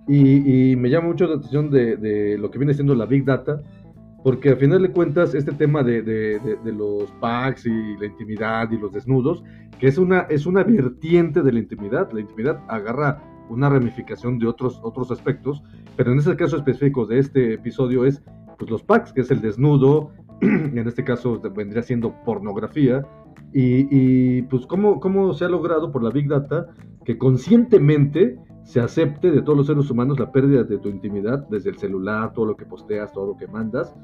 Y, me llama mucho la atención de, de, lo que viene siendo la Big Data, porque al final de cuentas este tema de, de, de, los packs y la intimidad y los desnudos, que es una, es una vertiente de la intimidad, la intimidad agarra una ramificación de otros, otros aspectos, pero en este caso específico de este episodio es pues, los packs, que es el desnudo, [CLEARS THROAT] en este caso vendría siendo pornografía, y, y pues cómo, cómo se ha logrado por la Big Data que conscientemente se acepte de todos los seres humanos la pérdida de tu intimidad, desde el celular, todo lo que posteas, todo lo que mandas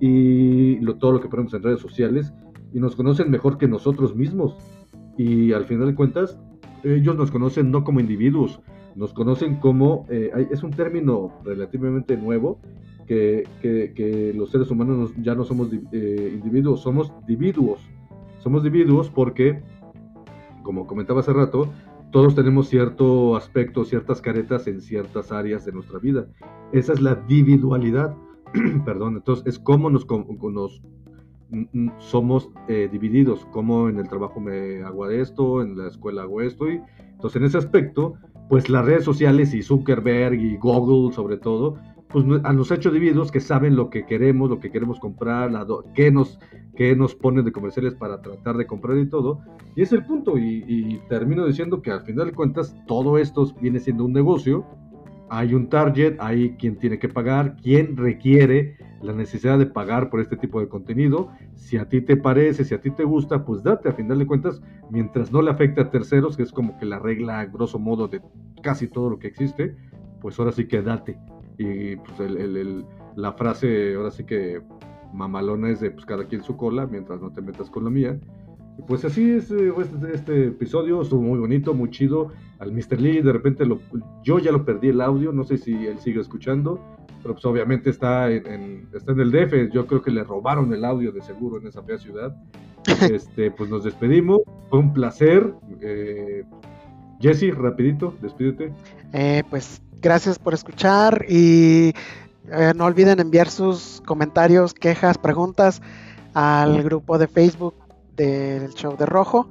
y todo lo que ponemos en redes sociales y nos conocen mejor que nosotros mismos. Y al final de cuentas, ellos nos conocen no como individuos, nos conocen como, eh, es un término relativamente nuevo, que, los seres humanos ya no somos eh, individuos, somos individuos. Somos individuos porque, como comentaba hace rato, todos tenemos cierto aspecto, ciertas caretas en ciertas áreas de nuestra vida. Esa es la individualidad. [CLEARS THROAT] Perdón, entonces es como nos, nos somos eh, divididos, como en el trabajo me hago esto, en la escuela hago esto. Y, entonces en ese aspecto, pues las redes sociales y Zuckerberg y Google sobre todo, pues nos ha hecho individuos que saben lo que queremos, lo que queremos comprar, qué, nos, qué nos ponen de comerciales para tratar de comprar y todo. Y es el punto. Y, termino diciendo que al final de cuentas todo esto viene siendo un negocio. Hay un target, hay quien tiene que pagar, quien requiere la necesidad de pagar por este tipo de contenido. Si a ti te parece, si a ti te gusta, pues date. A final de cuentas, mientras no le afecte a terceros, que es como que la regla grosso modo de casi todo lo que existe, pues ahora sí que date. Y pues el, la frase, ahora sí que mamalona es de pues cada quien su cola, mientras no te metas con la mía. Y pues así es eh, este, este, episodio, estuvo muy bonito, muy chido. Al Mr. Lee de repente lo, yo ya lo perdí el audio, no sé si él sigue escuchando, pero pues obviamente está en, está en el DF, yo creo que le robaron el audio de seguro en esa fea ciudad. [LAUGHS] Este, pues nos despedimos, fue un placer. Eh, Jesse, rapidito, despídete. Eh, pues gracias por escuchar y eh, no olviden enviar sus comentarios, quejas, preguntas al grupo de Facebook del show de Rojo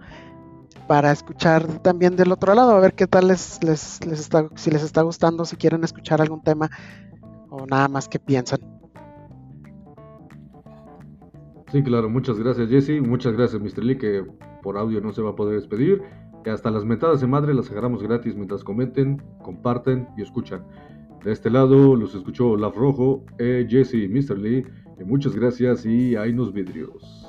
para escuchar también del otro lado, a ver qué tal les, les, está, si les está gustando, si quieren escuchar algún tema o nada más que piensan. Sí, claro, muchas gracias Jesse, muchas gracias Mr. Lee que por audio no se va a poder despedir que hasta las metadas de madre las agarramos gratis mientras comenten, comparten y escuchan. De este lado los escuchó Olaf Rojo, eh, Jesse y Mr. Lee. Y muchas gracias y hay nos vidrios.